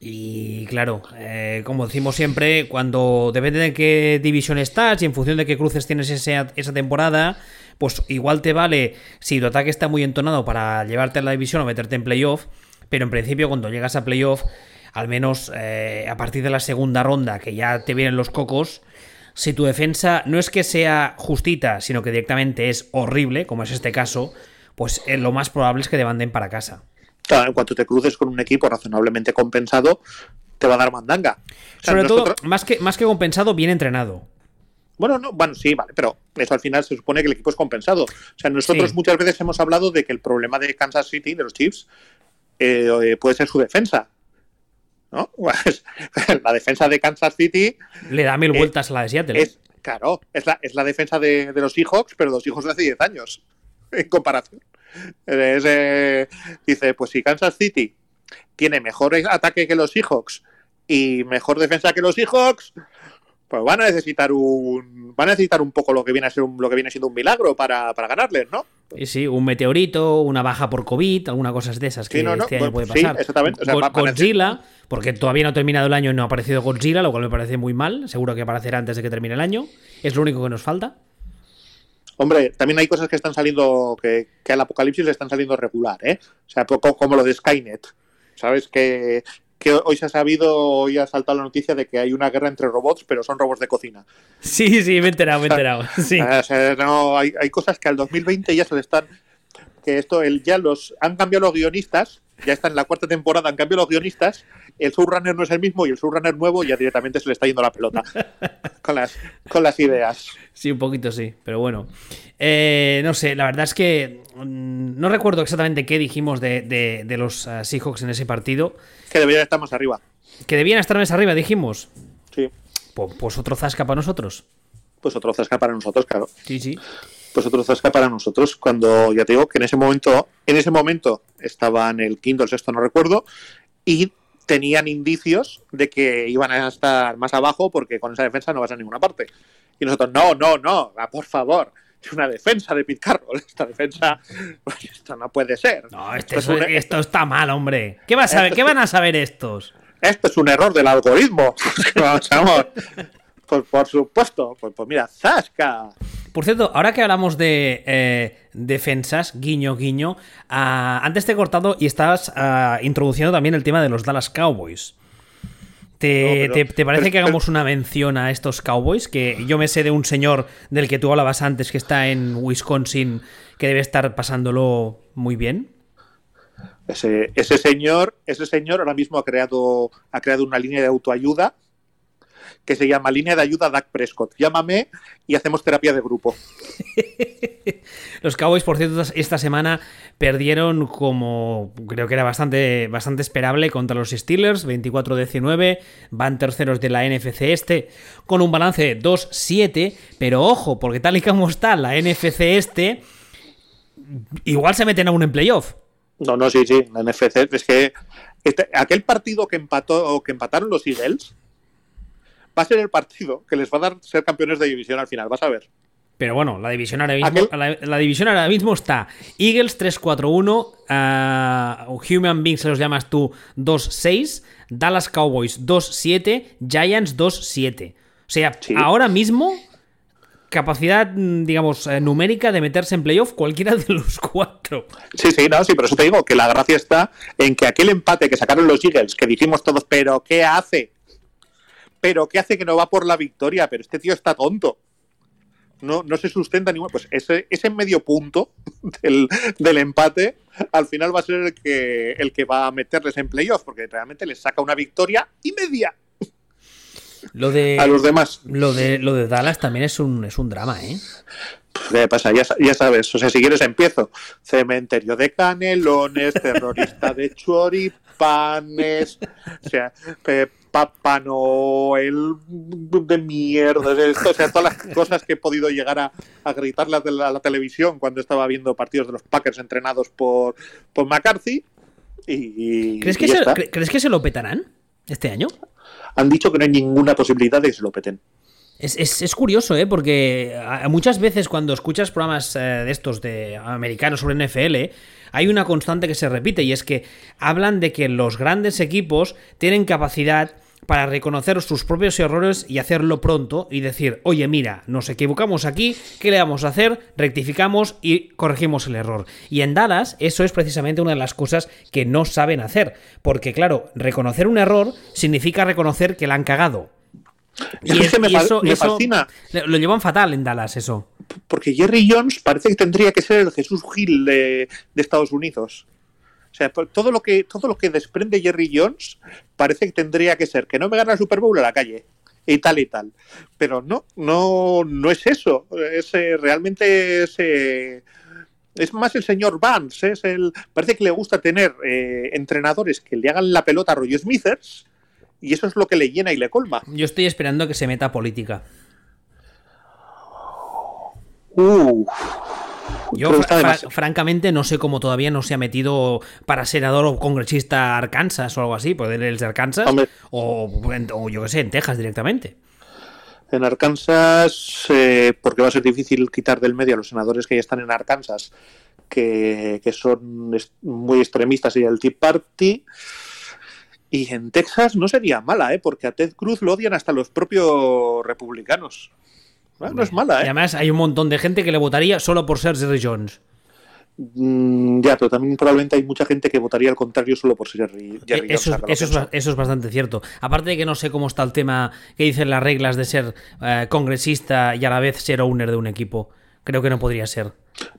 Y claro, eh, como decimos siempre, cuando depende de qué división estás y en función de qué cruces tienes esa, esa temporada, pues igual te vale si tu ataque está muy entonado para llevarte a la división o meterte en playoff, pero en principio cuando llegas a playoff al menos eh, a partir de la segunda ronda, que ya te vienen los cocos, si tu defensa no es que sea justita, sino que directamente es horrible, como es este caso, pues eh, lo más probable es que te manden para casa. Claro, en cuanto te cruces con un equipo razonablemente compensado, te va a dar mandanga. Sobre todo, más que, más que compensado, bien entrenado. Bueno, no, bueno, sí, vale, pero eso al final se supone que el equipo es compensado. O sea, nosotros muchas veces hemos hablado de que el problema de Kansas City, de los Chiefs, eh, puede ser su defensa. Pues, la defensa de Kansas City. Le da mil vueltas a la de Seattle. Es, claro, es la, es la defensa de, los Seahawks, pero los hijos de hace 10 años, en comparación. Eh, dice, pues si Kansas City tiene mejor ataque que los Seahawks y mejor defensa que los Seahawks, pues van a necesitar un van a necesitar un poco lo que viene a ser un, lo que viene siendo un milagro para, ganarles, ¿no? Y sí, un meteorito, una baja por COVID, algunas cosas de esas que este año puede pasar. Sí, exactamente. Godzilla, porque todavía no ha terminado el año y no ha aparecido Godzilla, lo cual me parece muy mal. Seguro que aparecerá antes de que termine el año. Es lo único que nos falta. Hombre, también hay cosas que están saliendo, que, que al apocalipsis le están saliendo regular, ¿eh? O sea, como lo de Skynet. ¿Sabes? Que que hoy se ha sabido, hoy ha saltado la noticia de que hay una guerra entre robots, pero son robots de cocina. Sí, sí, me he enterado, me he enterado. Sí. no, hay, hay, cosas que al 2020 ya se le están. Que esto, el, ya los. Han cambiado los guionistas, ya está en la cuarta temporada, han cambiado los guionistas. El Surrunner no es el mismo y el Surrunner nuevo ya directamente se le está yendo la pelota con las, con las ideas. Sí, un poquito sí, pero bueno. Eh, no sé, la verdad es que mm, no recuerdo exactamente qué dijimos de, los uh, Seahawks en ese partido. Que deberían estar más arriba. Que debían estar más arriba, dijimos. Sí. Pues, pues, otro zasca para nosotros. Pues otro zasca para nosotros, claro. Sí, sí. Pues otro zasca para nosotros. Cuando ya te digo que en ese momento, en ese momento estaban el quinto, el sexto, no recuerdo, y tenían indicios de que iban a estar más abajo porque con esa defensa no vas a ninguna parte. Y nosotros, no, no, no, por favor, es una defensa de Pete Carroll. Esta defensa, pues esto no puede ser. No, este esto, está mal, hombre. ¿Qué, vas a ¿Qué van a saber estos? Esto es un error del algoritmo. Vamos, pues por supuesto. Pues, pues, mira, Zasca. Por cierto, ahora que hablamos de eh, defensas, guiño, guiño, ah, antes te he cortado y estabas ah, introduciendo también el tema de los Dallas Cowboys. ¿Te, parece que hagamos una mención a estos Cowboys? Que yo me sé de un señor del que tú hablabas antes que está en Wisconsin que debe estar pasándolo muy bien. Ese, ese señor, ese señor ahora mismo ha creado, ha creado una línea de autoayuda que se llama Línea de Ayuda Dak Prescott. Llámame y hacemos terapia de grupo. Los Cowboys, por cierto, esta semana perdieron como creo que era bastante, bastante esperable contra los Steelers, 24-19, van terceros de la NFC este, con un balance 2-7, pero ojo, porque tal y como está la NFC este, igual se meten aún en playoff. No, no, sí, sí, la NFC es que este, aquel partido que empató que empataron los Eagles va a ser el partido que les va a dar ser campeones de división al final, vas a ver. Pero bueno, la división ahora mismo, la, división ahora mismo está Eagles 3-4-1, uh, Human Beings se los llamas tú 2-6, Dallas Cowboys 2-7, Giants 2-7. O sea, ahora mismo capacidad, digamos, eh, numérica de meterse en playoff cualquiera de los cuatro. Sí, sí, no, sí, pero eso te digo que la gracia está en que aquel empate que sacaron los Eagles, que dijimos todos, pero ¿qué hace? Pero ¿qué hace que no va por la victoria? Pero este tío está tonto. No, no se sustenta ni Pues ese, ese medio punto del, empate al final va a ser el que, el que va a meterles en playoff, porque realmente les saca una victoria y media. Lo de, a los demás. Lo de, lo de Dallas también es un, es un drama, ¿eh? ¿Qué pasa? Ya, ya, sabes, o sea, si quieres empiezo. Cementerio de canelones, terrorista de choripanes, o sea, Papá Noel de mierda, o sea, todas las cosas que he podido llegar a, a gritarle a la, televisión cuando estaba viendo partidos de los Packers entrenados por, por McCarthy. Y, ¿Crees, que se, ¿Crees que se lo petarán este año? Han dicho que no hay ninguna posibilidad de que se lo peten. Es, curioso, ¿eh? porque muchas veces cuando escuchas programas eh, de estos de americanos sobre NFL, hay una constante que se repite y es que hablan de que los grandes equipos tienen capacidad para reconocer sus propios errores y hacerlo pronto y decir, oye, mira, nos equivocamos aquí, ¿qué le vamos a hacer? Rectificamos y corregimos el error. Y en Dallas eso es precisamente una de las cosas que no saben hacer, porque claro, reconocer un error significa reconocer que la han cagado. Y, es, que me, fascina. Lo llevan fatal en Dallas eso. Porque Jerry Jones parece que tendría que ser el Jesús Gil de Estados Unidos. O sea, todo lo que, todo lo que desprende Jerry Jones parece que tendría que ser que no me gana el Super Bowl a la calle y tal y tal. Pero no, no, no es eso. Es, eh, realmente es, eh, es más el señor Vance. Es el, parece que le gusta tener eh, entrenadores que le hagan la pelota a Roy Smithers y eso es lo que le llena y le colma. Yo estoy esperando que se meta política. Uh, yo, francamente, no sé cómo todavía no se ha metido para senador o congresista Arkansas o algo así, poder él de Arkansas, o, yo qué sé, en Texas directamente. En Arkansas, eh, porque va a ser difícil quitar del medio a los senadores que ya están en Arkansas, que, son muy extremistas y el Tea Party. Y en Texas no sería mala, ¿eh? porque a Ted Cruz lo odian hasta los propios republicanos. no es mala, ¿eh? Y además hay un montón de gente que le votaría solo por ser Jerry Jones. Mm, ya, pero también probablemente hay mucha gente que votaría al contrario solo por ser Jerry, Jones. Eso, es, bastante cierto. Aparte de que no sé cómo está el tema que dicen las reglas de ser eh, congresista y a la vez ser owner de un equipo. Creo que no podría ser.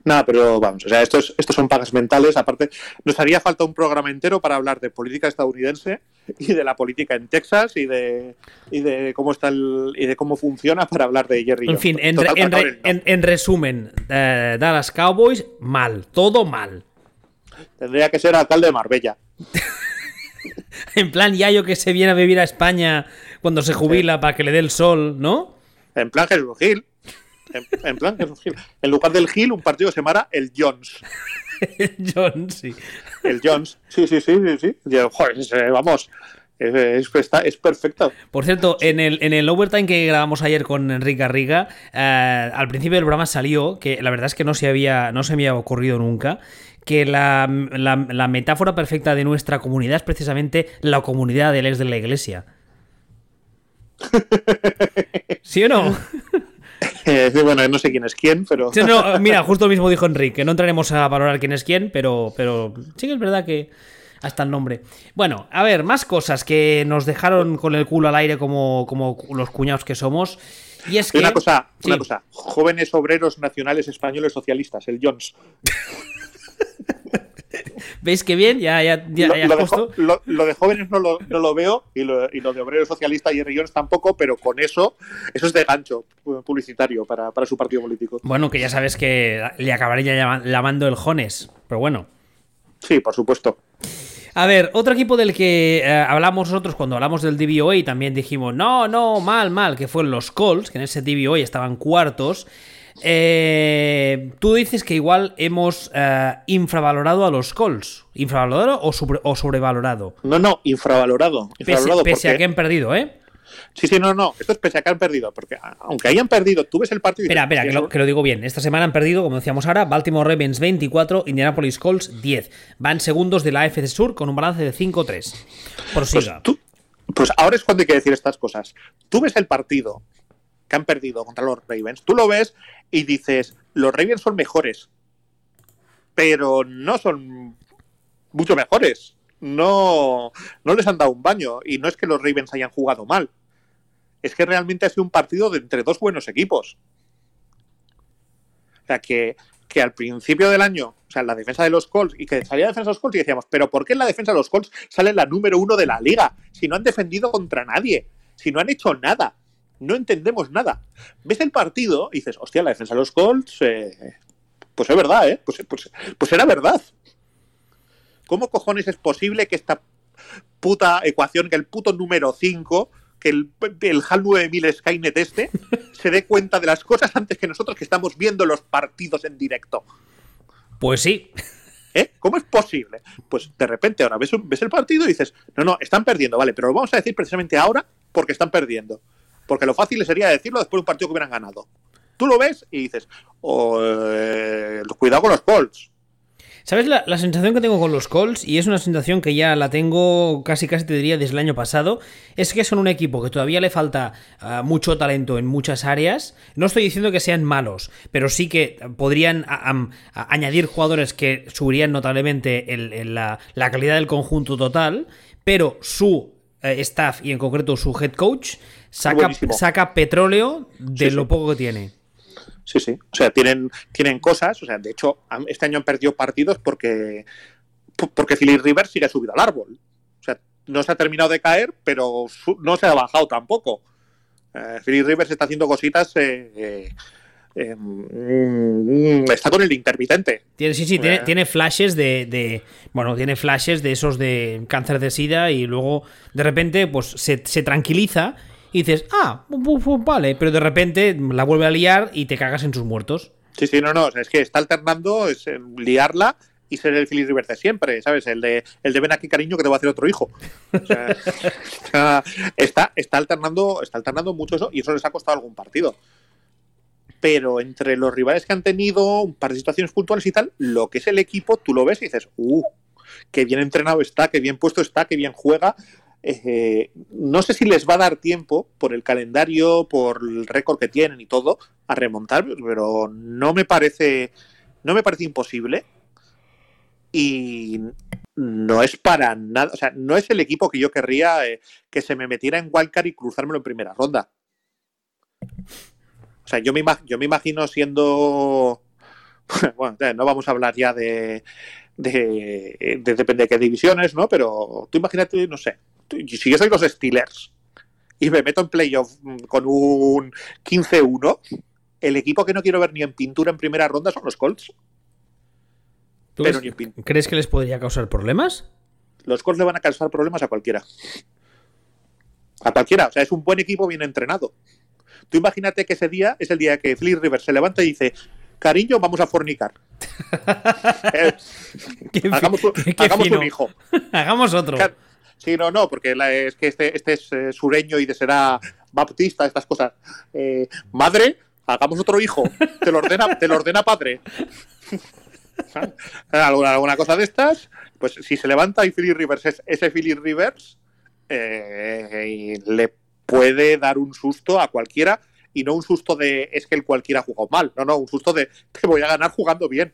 Nada, pero vamos, o sea, estos, estos son pagas mentales. Aparte, nos haría falta un programa entero para hablar de política estadounidense y de la política en Texas y de, y de cómo está el, y de cómo funciona para hablar de Jerry. En fin, en, resumen, eh, Dallas Cowboys, mal, todo mal. Tendría que ser alcalde de Marbella. en plan, Yayo que se viene a vivir a España cuando se jubila para que le dé el sol, ¿no? En plan Jesús Gil. En, plan, es. En lugar del Gil, un partido se llamará el Jones. el Jones, sí. El Jones. Sí, sí, sí, sí. sí. Joder, vamos. Es, es, perfecto. Por cierto, en el, en el overtime que grabamos ayer con Enrique Garriga, eh, al principio del programa salió, que la verdad es que no se, había, no se me había ocurrido nunca, que la, la, metáfora perfecta de nuestra comunidad es precisamente la comunidad del ex de la iglesia. ¿Sí o no? Eh, bueno, no sé quién es quién, pero. mira, justo lo mismo dijo Enrique. No entraremos a valorar quién es quién, pero, pero sí que es verdad que hasta el nombre. Bueno, a ver, más cosas que nos dejaron con el culo al aire como, como los cuñados que somos. Y es que. Una cosa, una cosa. Jóvenes obreros nacionales españoles socialistas, el Jones. ¿Veis qué bien? Ya, ya, ya, lo, de, jóvenes no lo, veo y lo, de obreros socialistas y Jones tampoco, pero con eso, eso es de gancho publicitario para, para su partido político. Bueno, que ya sabes que le acabaría llamando el Jones, pero bueno. Sí, por supuesto. A ver, otro equipo del que eh, hablamos nosotros cuando hablamos del DVOA también dijimos, no, no, mal, mal, que fueron los Colts, que en ese DVOA estaban cuartos. Eh, tú dices que igual hemos eh, infravalorado a los Colts. ¿Infravalorado o, sobrevalorado? No, no, infravalorado. pese, a que han perdido, ¿eh? Sí, sí, no, no. Esto es pese a que han perdido. Porque aunque hayan perdido, tú ves el partido. espera, espera, que lo, digo bien. Esta semana han perdido, como decíamos ahora, Baltimore Ravens 24, Indianapolis Colts 10. Van segundos de la AFC Sur con un balance de 5-3. Por pues, pues ahora es cuando hay que decir estas cosas. Tú ves el partido que han perdido contra los Ravens, tú lo ves y dices, los Ravens son mejores. Pero no son mucho mejores no, no les han dado un baño. Y no es que los Ravens hayan jugado mal. Es que realmente ha sido un partido de entre dos buenos equipos. O sea, que, que al principio del año, o sea, la defensa de los Colts, y que salía la defensa de los Colts y decíamos, pero ¿por qué en la defensa de los Colts sale la número uno de la liga? Si no han defendido contra nadie, si no han hecho nada, no entendemos nada. Ves el partido y dices, hostia, la defensa de los Colts, eh, pues es verdad, ¿eh? Pues, pues, pues era verdad. ¿Cómo cojones es posible que esta puta ecuación, que el puto número 5, que el, el HAL 9000 Skynet este, se dé cuenta de las cosas antes que nosotros que estamos viendo los partidos en directo? Pues sí. ¿Eh? ¿Cómo es posible? Pues de repente ahora ves, ves el partido y dices, no, no, están perdiendo, vale, pero lo vamos a decir precisamente ahora porque están perdiendo. Porque lo fácil sería decirlo después de un partido que hubieran ganado. Tú lo ves y dices, oh, eh, cuidado con los Colts. ¿Sabes la, sensación que tengo con los Colts? Y es una sensación que ya la tengo casi casi te diría desde el año pasado. Es que son un equipo que todavía le falta ah, mucho talento en muchas áreas. No estoy diciendo que sean malos, pero sí que podrían añadir jugadores que subirían notablemente la, calidad del conjunto total. Pero su eh, staff y en concreto su head coach saca, saca petróleo de lo poco que tiene. Sí, sí. O sea, tienen, tienen cosas. O sea, de hecho, este año han perdido partidos porque, porque Philip Rivers sigue subido al árbol. O sea, no se ha terminado de caer, pero no se ha bajado tampoco. Eh, Philip Rivers está haciendo cositas. Eh, eh, mm, está con el intermitente. Tiene, sí, sí, tiene, flashes de, Bueno, tiene flashes de esos de cáncer de sida y luego de repente pues se, se tranquiliza y dices, ah, vale, pero de repente la vuelve a liar y te cagas en sus muertos. Sí, sí, no, no, es que está alternando es liarla y ser el Philip Rivers de siempre, ¿sabes? El de, el de ven aquí, cariño, que te va a hacer otro hijo. está, está, alternando, está alternando mucho eso y eso les ha costado algún partido. Pero entre los rivales que han tenido, un par de situaciones puntuales y tal, lo que es el equipo, tú lo ves y dices, uh, qué bien entrenado está, qué bien puesto está, qué bien juega. Eh, no sé si les va a dar tiempo por el calendario, por el récord que tienen y todo, a remontar, pero no me parece, no me parece imposible. Y no es para nada, o sea, no es el equipo que yo querría eh, que se me metiera en wildcard y cruzármelo en primera ronda. O sea, yo me, yo me imagino siendo. bueno, no vamos a hablar ya de, de, de, depende de qué divisiones, ¿no? Pero tú imagínate, no sé, si yo soy los Steelers y me meto en playoff con un 15-1, el equipo que no quiero ver ni en pintura en primera ronda son los Colts. ¿Crees que les podría causar problemas? Los Colts le van a causar problemas a cualquiera. A cualquiera. O sea, es un buen equipo bien entrenado. Tú imagínate que ese día es el día que Philip Rivers se levanta y dice, cariño, vamos a fornicar. Eh, hagamos, un hijo. hagamos otro. Sí, no, no, porque es que este, este es eh, sureño y de será baptista, estas cosas. Eh, madre, hagamos otro hijo. Te lo ordena, te lo ordena padre. ¿Alguna, alguna cosa de estas, pues si se levanta y Philip Rivers es ese Philip Rivers, eh, le puede dar un susto a cualquiera y no un susto de es que el cualquiera ha jugado mal, no, no, un susto de te voy a ganar jugando bien.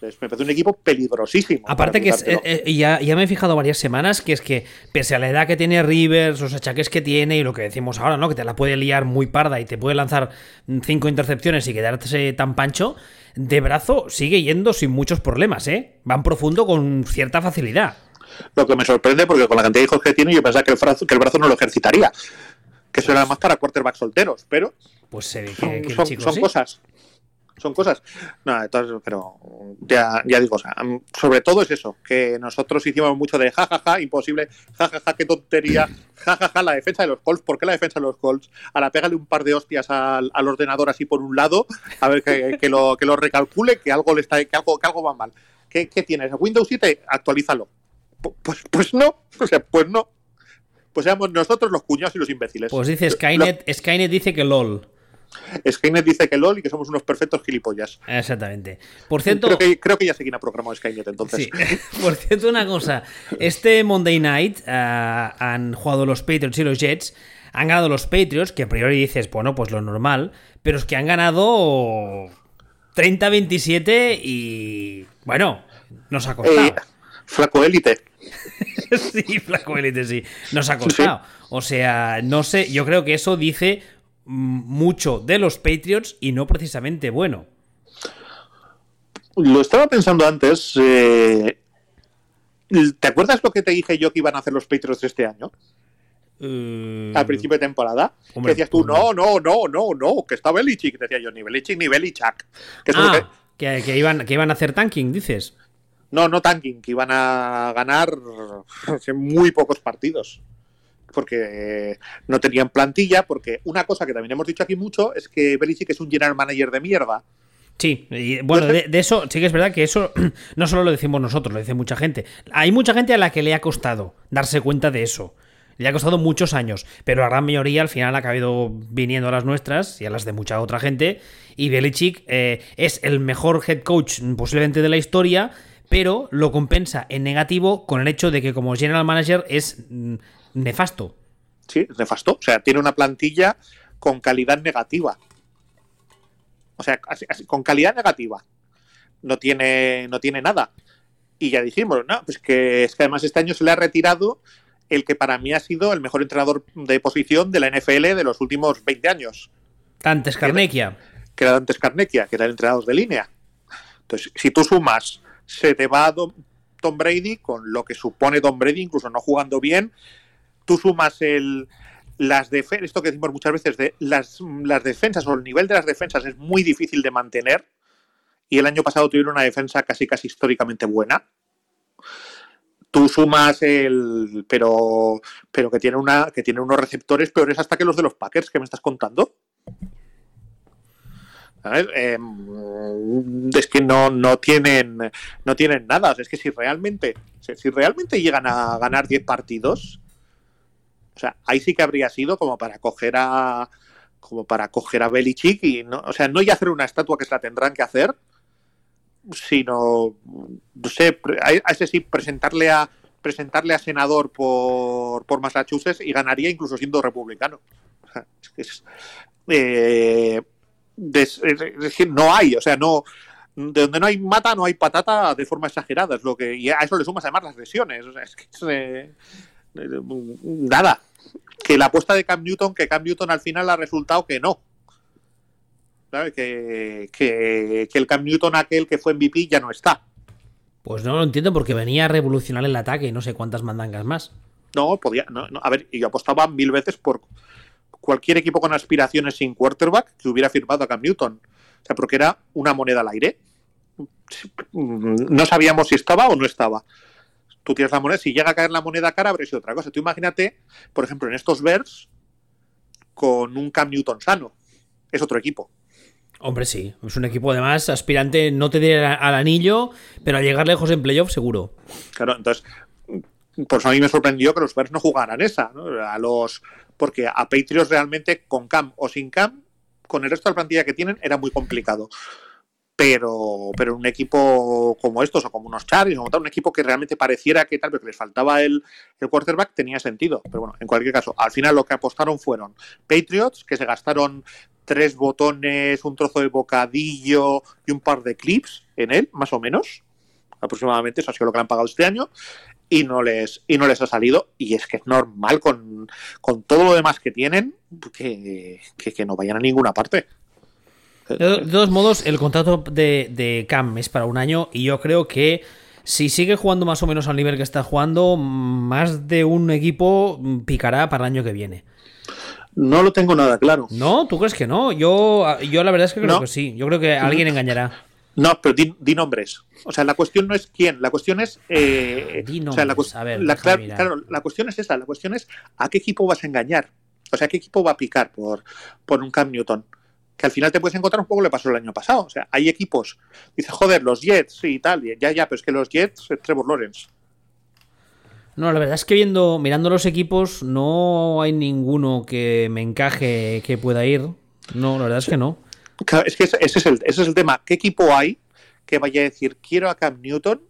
Me parece un equipo peligrosísimo. Aparte que eh, eh, ya, ya, me he fijado varias semanas que es que pese a la edad que tiene Rivers, los achaques que tiene y lo que decimos ahora, ¿no? Que te la puede liar muy parda y te puede lanzar cinco intercepciones y quedarte tan pancho, de brazo sigue yendo sin muchos problemas, ¿eh? Van profundo con cierta facilidad. Lo que me sorprende porque con la cantidad de hijos que tiene yo pensaba que el brazo, que el brazo no lo ejercitaría que eso era más para quarterbacks solteros, pero pues se ve que, son, cosas. Son cosas. No, entonces, pero ya, ya digo, sobre todo es eso, que nosotros hicimos mucho de jajaja, imposible, jajaja, qué tontería, jajaja, la defensa de los Colts, ¿por qué la defensa de los Colts? Ahora pégale un par de hostias al, ordenador así por un lado, a ver que, lo, que lo recalcule, que algo le está, que algo, que algo va mal. ¿Qué, qué tienes? ¿Windows 7? Actualízalo. Pues, pues no, o sea, pues no pues seamos nosotros los cuñados y los imbéciles. Pues dice Skynet, Skynet dice que LOL. Skynet dice que LOL y que somos unos perfectos gilipollas. Exactamente. Por cierto. Creo que, creo que ya ha programado Skynet entonces. Sí. Por cierto, una cosa. Este Monday night eh, han jugado los Patriots y los Jets. Han ganado los Patriots, que a priori dices, bueno, pues lo normal. Pero es que han ganado 30-27 y. Bueno, nos ha costado. Eh, flaco élite. sí, Flaco Elite, sí. Nos ha costado. O sea, no sé, yo creo que eso dice mucho de los Patriots y no precisamente bueno. Lo estaba pensando antes. Eh, ¿Te acuerdas lo que te dije yo que iban a hacer los Patriots este año? Uh, Al principio de temporada. que decías tú, no, no, no, no, no, que está Belichick. Decía yo, ni Belichick ni Belichak. Que, ah, que... iban, que iban a hacer tanking, dices. No, no tanking, que iban a ganar muy pocos partidos. Porque no tenían plantilla, porque una cosa que también hemos dicho aquí mucho es que Belichick es un general manager de mierda. Sí, bueno, de, eso sí que es verdad que eso no solo lo decimos nosotros, lo dice mucha gente. Hay mucha gente a la que le ha costado darse cuenta de eso. Le ha costado muchos años, pero la gran mayoría al final ha acabado viniendo a las nuestras y a las de mucha otra gente. Y Belichick eh, es el mejor head coach posiblemente de la historia pero lo compensa en negativo con el hecho de que como general manager es mm, nefasto. Sí, nefasto. O sea, tiene una plantilla con calidad negativa. O sea, con calidad negativa. No tiene, no tiene nada. Y ya dijimos, no, pues que es que además este año se le ha retirado el que para mí ha sido el mejor entrenador de posición de la NFL de los últimos 20 años. Antes Carnequia. Que era antes Carnequia, que era el entrenador de línea. Entonces, si tú sumas se te va Tom Brady con lo que supone Tom Brady, incluso no jugando bien. Tú sumas el, las esto que decimos muchas veces, de las, las defensas o el nivel de las defensas es muy difícil de mantener. Y el año pasado tuvieron una defensa casi casi históricamente buena. Tú sumas el. pero. pero que tiene una. que tiene unos receptores peores hasta que los de los Packers que me estás contando. Em, es que no, no, tienen, no tienen nada. es que si realmente, si realmente llegan a ganar 10 partidos, o sea, ahí sí que habría sido como para coger a como para coger a Belichick y no, o sea, no y hacer una estatua que se la tendrán que hacer, sino no sé, a ese sí presentarle a presentarle a senador por, por Massachusetts y ganaría incluso siendo republicano. es eh, no hay, o sea, no de donde no hay mata no hay patata de forma exagerada, es lo que y a eso le sumas además las lesiones, o sea, es que es, eh, nada, que la apuesta de Cam Newton, que Cam Newton al final ha resultado que no. Que, que, el Cam Newton aquel que fue MVP ya no está. Pues no lo entiendo porque venía a revolucionar el ataque y no sé cuántas mandangas más. No, podía. No, a ver, yo apostaba mil veces por, cualquier equipo con aspiraciones sin quarterback que hubiera firmado a Cam Newton. O sea, porque era una moneda al aire. No sabíamos si estaba o no estaba. Tú tienes la moneda, si llega a caer la moneda cara, habría sido otra cosa. Tú imagínate, por ejemplo, en estos Bears, con un Cam Newton sano. Es otro equipo. Hombre, sí. Es un equipo además aspirante, no te diré al anillo, pero a llegar lejos en playoff seguro. Claro, entonces, por eso a mí me sorprendió que los Bears no jugaran esa, ¿no? A los, porque a Patriots realmente con Cam o sin Cam, con el resto de la plantilla que tienen, era muy complicado. Pero, pero un equipo como estos, o como unos Chargers, un equipo que realmente pareciera que tal, pero que les faltaba el, el quarterback, tenía sentido. Pero bueno, en cualquier caso, al final lo que apostaron fueron Patriots, que se gastaron tres botones, un trozo de bocadillo y un par de clips en él, más o menos. Aproximadamente, eso ha sido lo que han pagado este año. Y no les, y no les ha salido. Y es que es normal con, con todo lo demás que tienen que, que no vayan a ninguna parte. De, todos modos, el contrato de, de, Cam es para un año y yo creo que si sigue jugando más o menos al nivel que está jugando, más de un equipo picará para el año que viene. No lo tengo nada claro. ¿No? ¿Tú crees que no? Yo, yo la verdad es que creo no. que sí. Yo creo que alguien engañará. No, pero di, di, nombres. O sea, la cuestión no es quién, la cuestión es. Eh, di nombres. O sea, la, a ver, la, claro, claro, la cuestión es esa. La cuestión es a qué equipo vas a engañar. O sea, qué equipo va a picar por, por un Cam Newton. Que al final te puedes encontrar un poco lo que pasó el año pasado. O sea, hay equipos. Dices, joder, los Jets, sí, y tal. Ya, ya, pero es que los Jets es Trevor Lawrence. No, la verdad es que viendo, mirando los equipos, no hay ninguno que me encaje que pueda ir. No, la verdad es que no. Claro, es que ese es, el, ese es el tema. ¿Qué equipo hay que vaya a decir quiero a Cam Newton?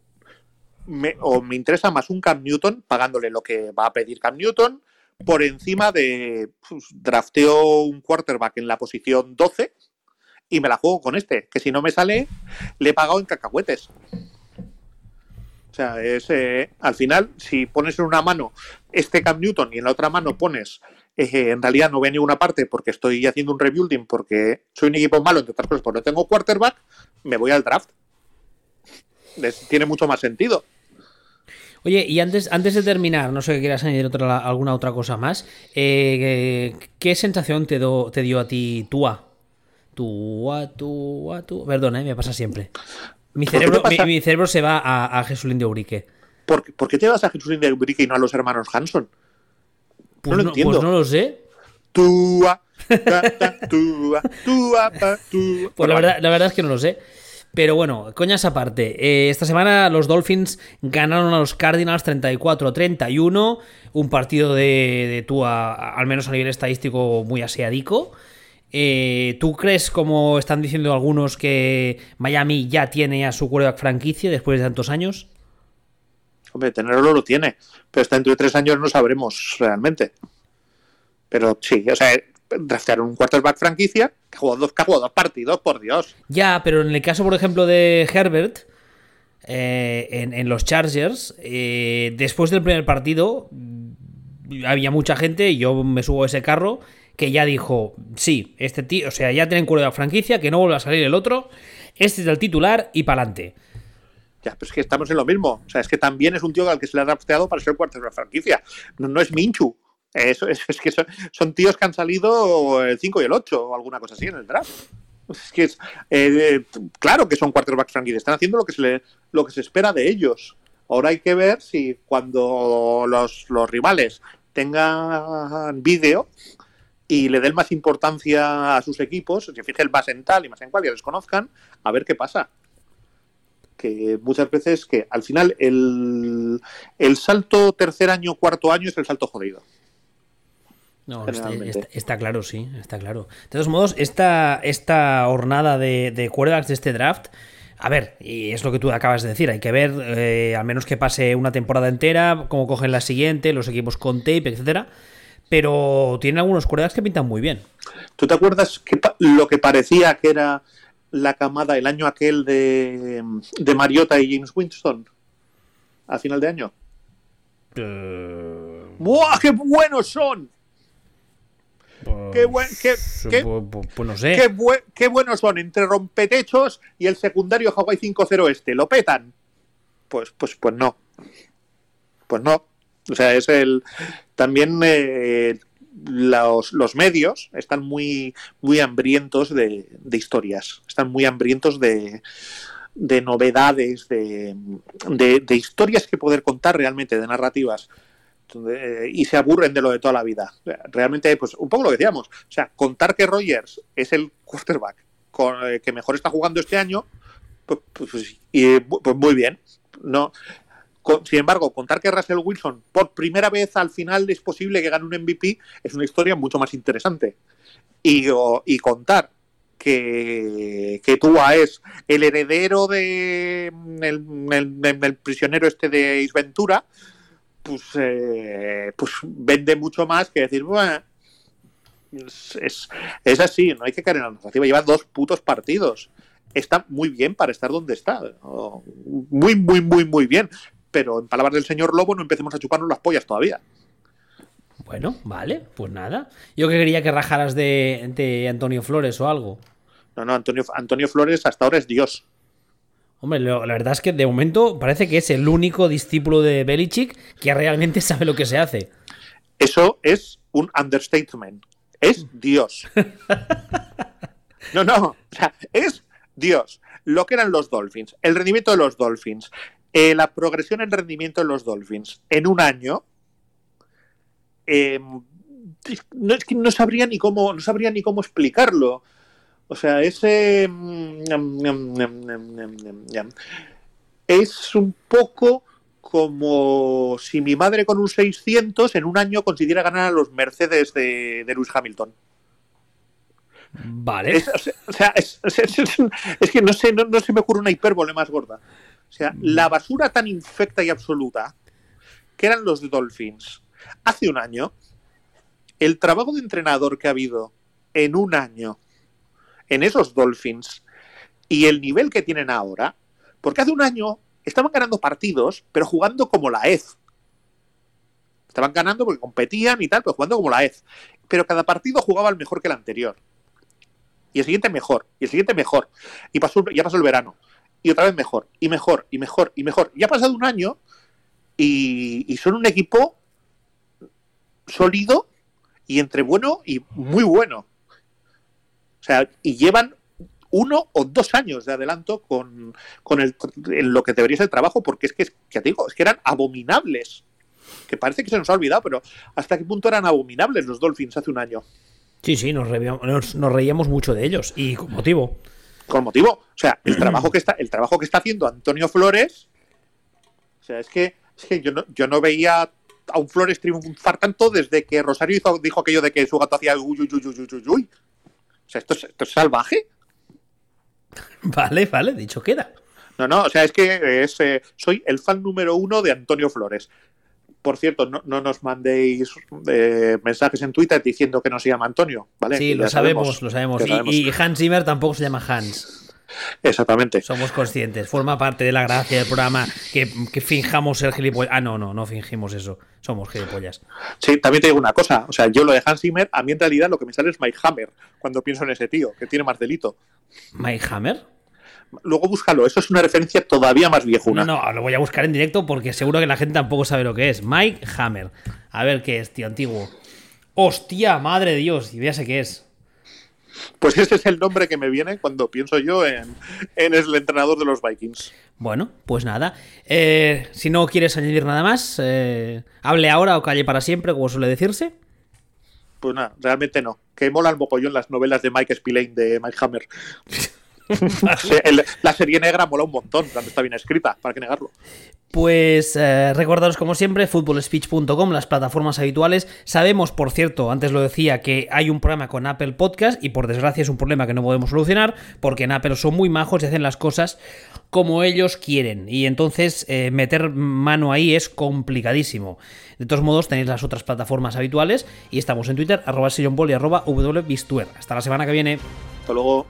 Me, o me interesa más un Cam Newton pagándole lo que va a pedir Cam Newton por encima de pues, drafteo un quarterback en la posición 12 y me la juego con este, que si no me sale, le he pagado en cacahuetes. O sea, es, eh, al final, si pones en una mano este Cam Newton y en la otra mano pones, eh, en realidad no a ninguna parte porque estoy haciendo un rebuilding porque soy un equipo malo, entre otras cosas, porque no tengo quarterback, me voy al draft. Tiene mucho más sentido. Oye, y antes, antes de terminar, no sé que quieras añadir otra, alguna otra cosa más, eh, ¿qué sensación te, do, te dio a ti Tua? Tua, Tua, Tua. Perdón, ¿eh? me pasa siempre. Mi cerebro, mi, mi cerebro se va a, a Jesulín de Urique. ¿Por, ¿Por, qué te vas a Jesulín de Urique y no a los hermanos Hanson? Pues no, lo entiendo. Pues no lo sé. Tua, ta, ta, tua, tua, tua. Pues la verdad, la verdad es que no lo sé. Pero bueno, coñas aparte. Eh, esta semana los Dolphins ganaron a los Cardinals 34-31. Un partido de, de Tua, al menos a nivel estadístico, muy aseadico. Eh, ¿Tú crees, como están diciendo algunos, que Miami ya tiene a su quarterback franquicia después de tantos años? Hombre, tenerlo lo tiene, pero hasta dentro de tres años no sabremos realmente. Pero sí, o sea, draftear un quarterback franquicia que jugado dos, que jugado dos partidos, por Dios. Ya, pero en el caso, por ejemplo, de Herbert, eh, en, en, los Chargers, eh, después del primer partido, había mucha gente, y yo me subo a ese carro, que ya dijo, sí, este tío, o sea, ya tienen cuerda de franquicia, que no vuelva a salir el otro, este es el titular y para adelante. Ya, pero es que estamos en lo mismo. O sea, es que también es un tío al que se le ha drafteado para ser cuarto de la franquicia. No, no es Minchu. Eso, es, que son, son, tíos que han salido el 5 y el 8 o alguna cosa así en el draft. Es que es, eh, claro que son quarterbacks franquicia, están haciendo lo que se le, lo que se espera de ellos. Ahora hay que ver si cuando los, los rivales tengan vídeo y le den más importancia a sus equipos, se fijen más en tal y más en cual, y les conozcan, a ver qué pasa. Que muchas veces que al final el, el salto tercer año, cuarto año es el salto jodido. No, está, está, está, claro, sí, está claro. De todos modos, esta, esta hornada de, de quarterbacks de este draft, a ver, y es lo que tú acabas de decir, hay que ver, eh, al menos que pase una temporada entera, cómo cogen la siguiente, los equipos con tape, etcétera. Pero tienen algunos quarterbacks que pintan muy bien. ¿Tú te acuerdas que lo que parecía que era la camada el año aquel de, de Mariota y James Winston? A final de año. Uh... ¡Buah, qué buenos son! Pues, qué, buen, qué, qué, pues, no sé. qué, buen, qué, buenos son entre rompetechos y el secundario Hawaii 5-0 este. ¿Lo petan? Pues, pues, pues no. Pues no. O sea, es el. También eh, los, los, medios están muy, muy hambrientos de, de historias. Están muy hambrientos de, de novedades, de, de, de, historias que poder contar realmente, de narrativas. Y se aburren de lo de toda la vida. Realmente, pues un poco lo que decíamos. O sea, contar que Rogers es el quarterback con, que mejor está jugando este año, pues, pues, y, pues muy bien. No, sin embargo, contar que Russell Wilson por primera vez al final es posible que gane un MVP es una historia mucho más interesante. Y, y contar que, que Tua es el heredero de el, prisionero este de Isventura, pues, eh, pues vende mucho más que decir, bueno, es, es, así, no hay que caer en la narrativa. Lleva dos putos partidos. Está muy bien para estar donde está. Muy, muy, muy, muy bien pero en palabras del señor Lobo no empecemos a chuparnos las pollas todavía. Bueno, vale, pues nada. Yo que quería que rajaras de, Antonio Flores o algo. No, no, Antonio, Antonio Flores hasta ahora es Dios. Hombre, la verdad es que de momento parece que es el único discípulo de Belichick que realmente sabe lo que se hace. Eso es un understatement. Es Dios. No, no, o sea, es Dios. Lo que eran los Dolphins, el rendimiento de los Dolphins, eh, la progresión en rendimiento de los Dolphins en un año no es que no sabría ni cómo no sabría ni cómo explicarlo o sea ese em, es un poco como si mi madre con un 600 en un año consiguiera ganar a los Mercedes de, de Lewis Hamilton Vale. o sea, es, que no sé, no, se me ocurre una hipérbole más gorda. O sea, la basura tan infecta y absoluta que eran los Dolphins hace un año, el trabajo de entrenador que ha habido en un año en esos Dolphins y el nivel que tienen ahora, porque hace un año estaban ganando partidos, pero jugando como la EZ. Estaban ganando porque competían y tal, pero jugando como la EZ. Pero cada partido jugaba el mejor que el anterior. Y el siguiente mejor, y el siguiente mejor. Y pasó, ya pasó el verano y otra vez mejor, y mejor, y mejor, y mejor. Y ha pasado un año y, son un equipo sólido y entre bueno y muy bueno. O sea, y llevan uno o dos años de adelanto con, con el, en lo que debería ser el trabajo, porque es que, te digo, es que eran abominables. Que parece que se nos ha olvidado, pero ¿hasta qué punto eran abominables los Dolphins hace un año? Sí, sí, nos, nos reíamos mucho de ellos y con motivo con motivo. O sea, el trabajo que está, el trabajo que está haciendo Antonio Flores. O sea, es que, es que yo, no, yo no veía a un Flores triunfar tanto desde que Rosario dijo aquello de que su gato hacía uy, uy, uy, uy, uy, uy. O sea, esto es, esto es salvaje. Vale, vale, dicho queda. No, no, o sea, es que es, eh, soy el fan número uno de Antonio Flores por cierto, no, nos mandéis eh, mensajes en Twitter diciendo que no se llama Antonio, ¿vale? Sí, lo sabemos, lo sabemos. Y, Hans Zimmer tampoco se llama Hans. Exactamente. Somos conscientes. Forma parte de la gracia del programa que, finjamos ser gilipollas. Ah, no, no, no fingimos eso. Somos gilipollas. Sí, también te digo una cosa. O sea, yo lo de Hans Zimmer, a mí en realidad lo que me sale es Mike Hammer cuando pienso en ese tío, que tiene más delito. ¿Mike Hammer? Luego búscalo, eso es una referencia todavía más viejuna. No, no, lo voy a buscar en directo porque seguro que la gente tampoco sabe lo que es. Mike Hammer. A ver qué es, tío, antiguo. Hostia, madre de Dios, y ya sé qué es. Pues ese es el nombre que me viene cuando pienso yo en, el entrenador de los Vikings. Bueno, pues nada. Eh, si no quieres añadir nada más, eh, hable ahora o calle para siempre, como suele decirse. Pues nada, realmente no. Que mola el mogollón las novelas de Mike Spillane de Mike Hammer. la serie negra mola un montón cuando está bien escrita, ¿para qué negarlo? Pues eh, recordaros como siempre, footballspeech.com, las plataformas habituales. Sabemos, por cierto, antes lo decía, que hay un problema con Apple Podcast y por desgracia es un problema que no podemos solucionar porque en Apple son muy majos y hacen las cosas como ellos quieren. Y entonces eh, meter mano ahí es complicadísimo. De todos modos, tenéis las otras plataformas habituales y estamos en Twitter, arroba y arroba Hasta la semana que viene. Hasta luego.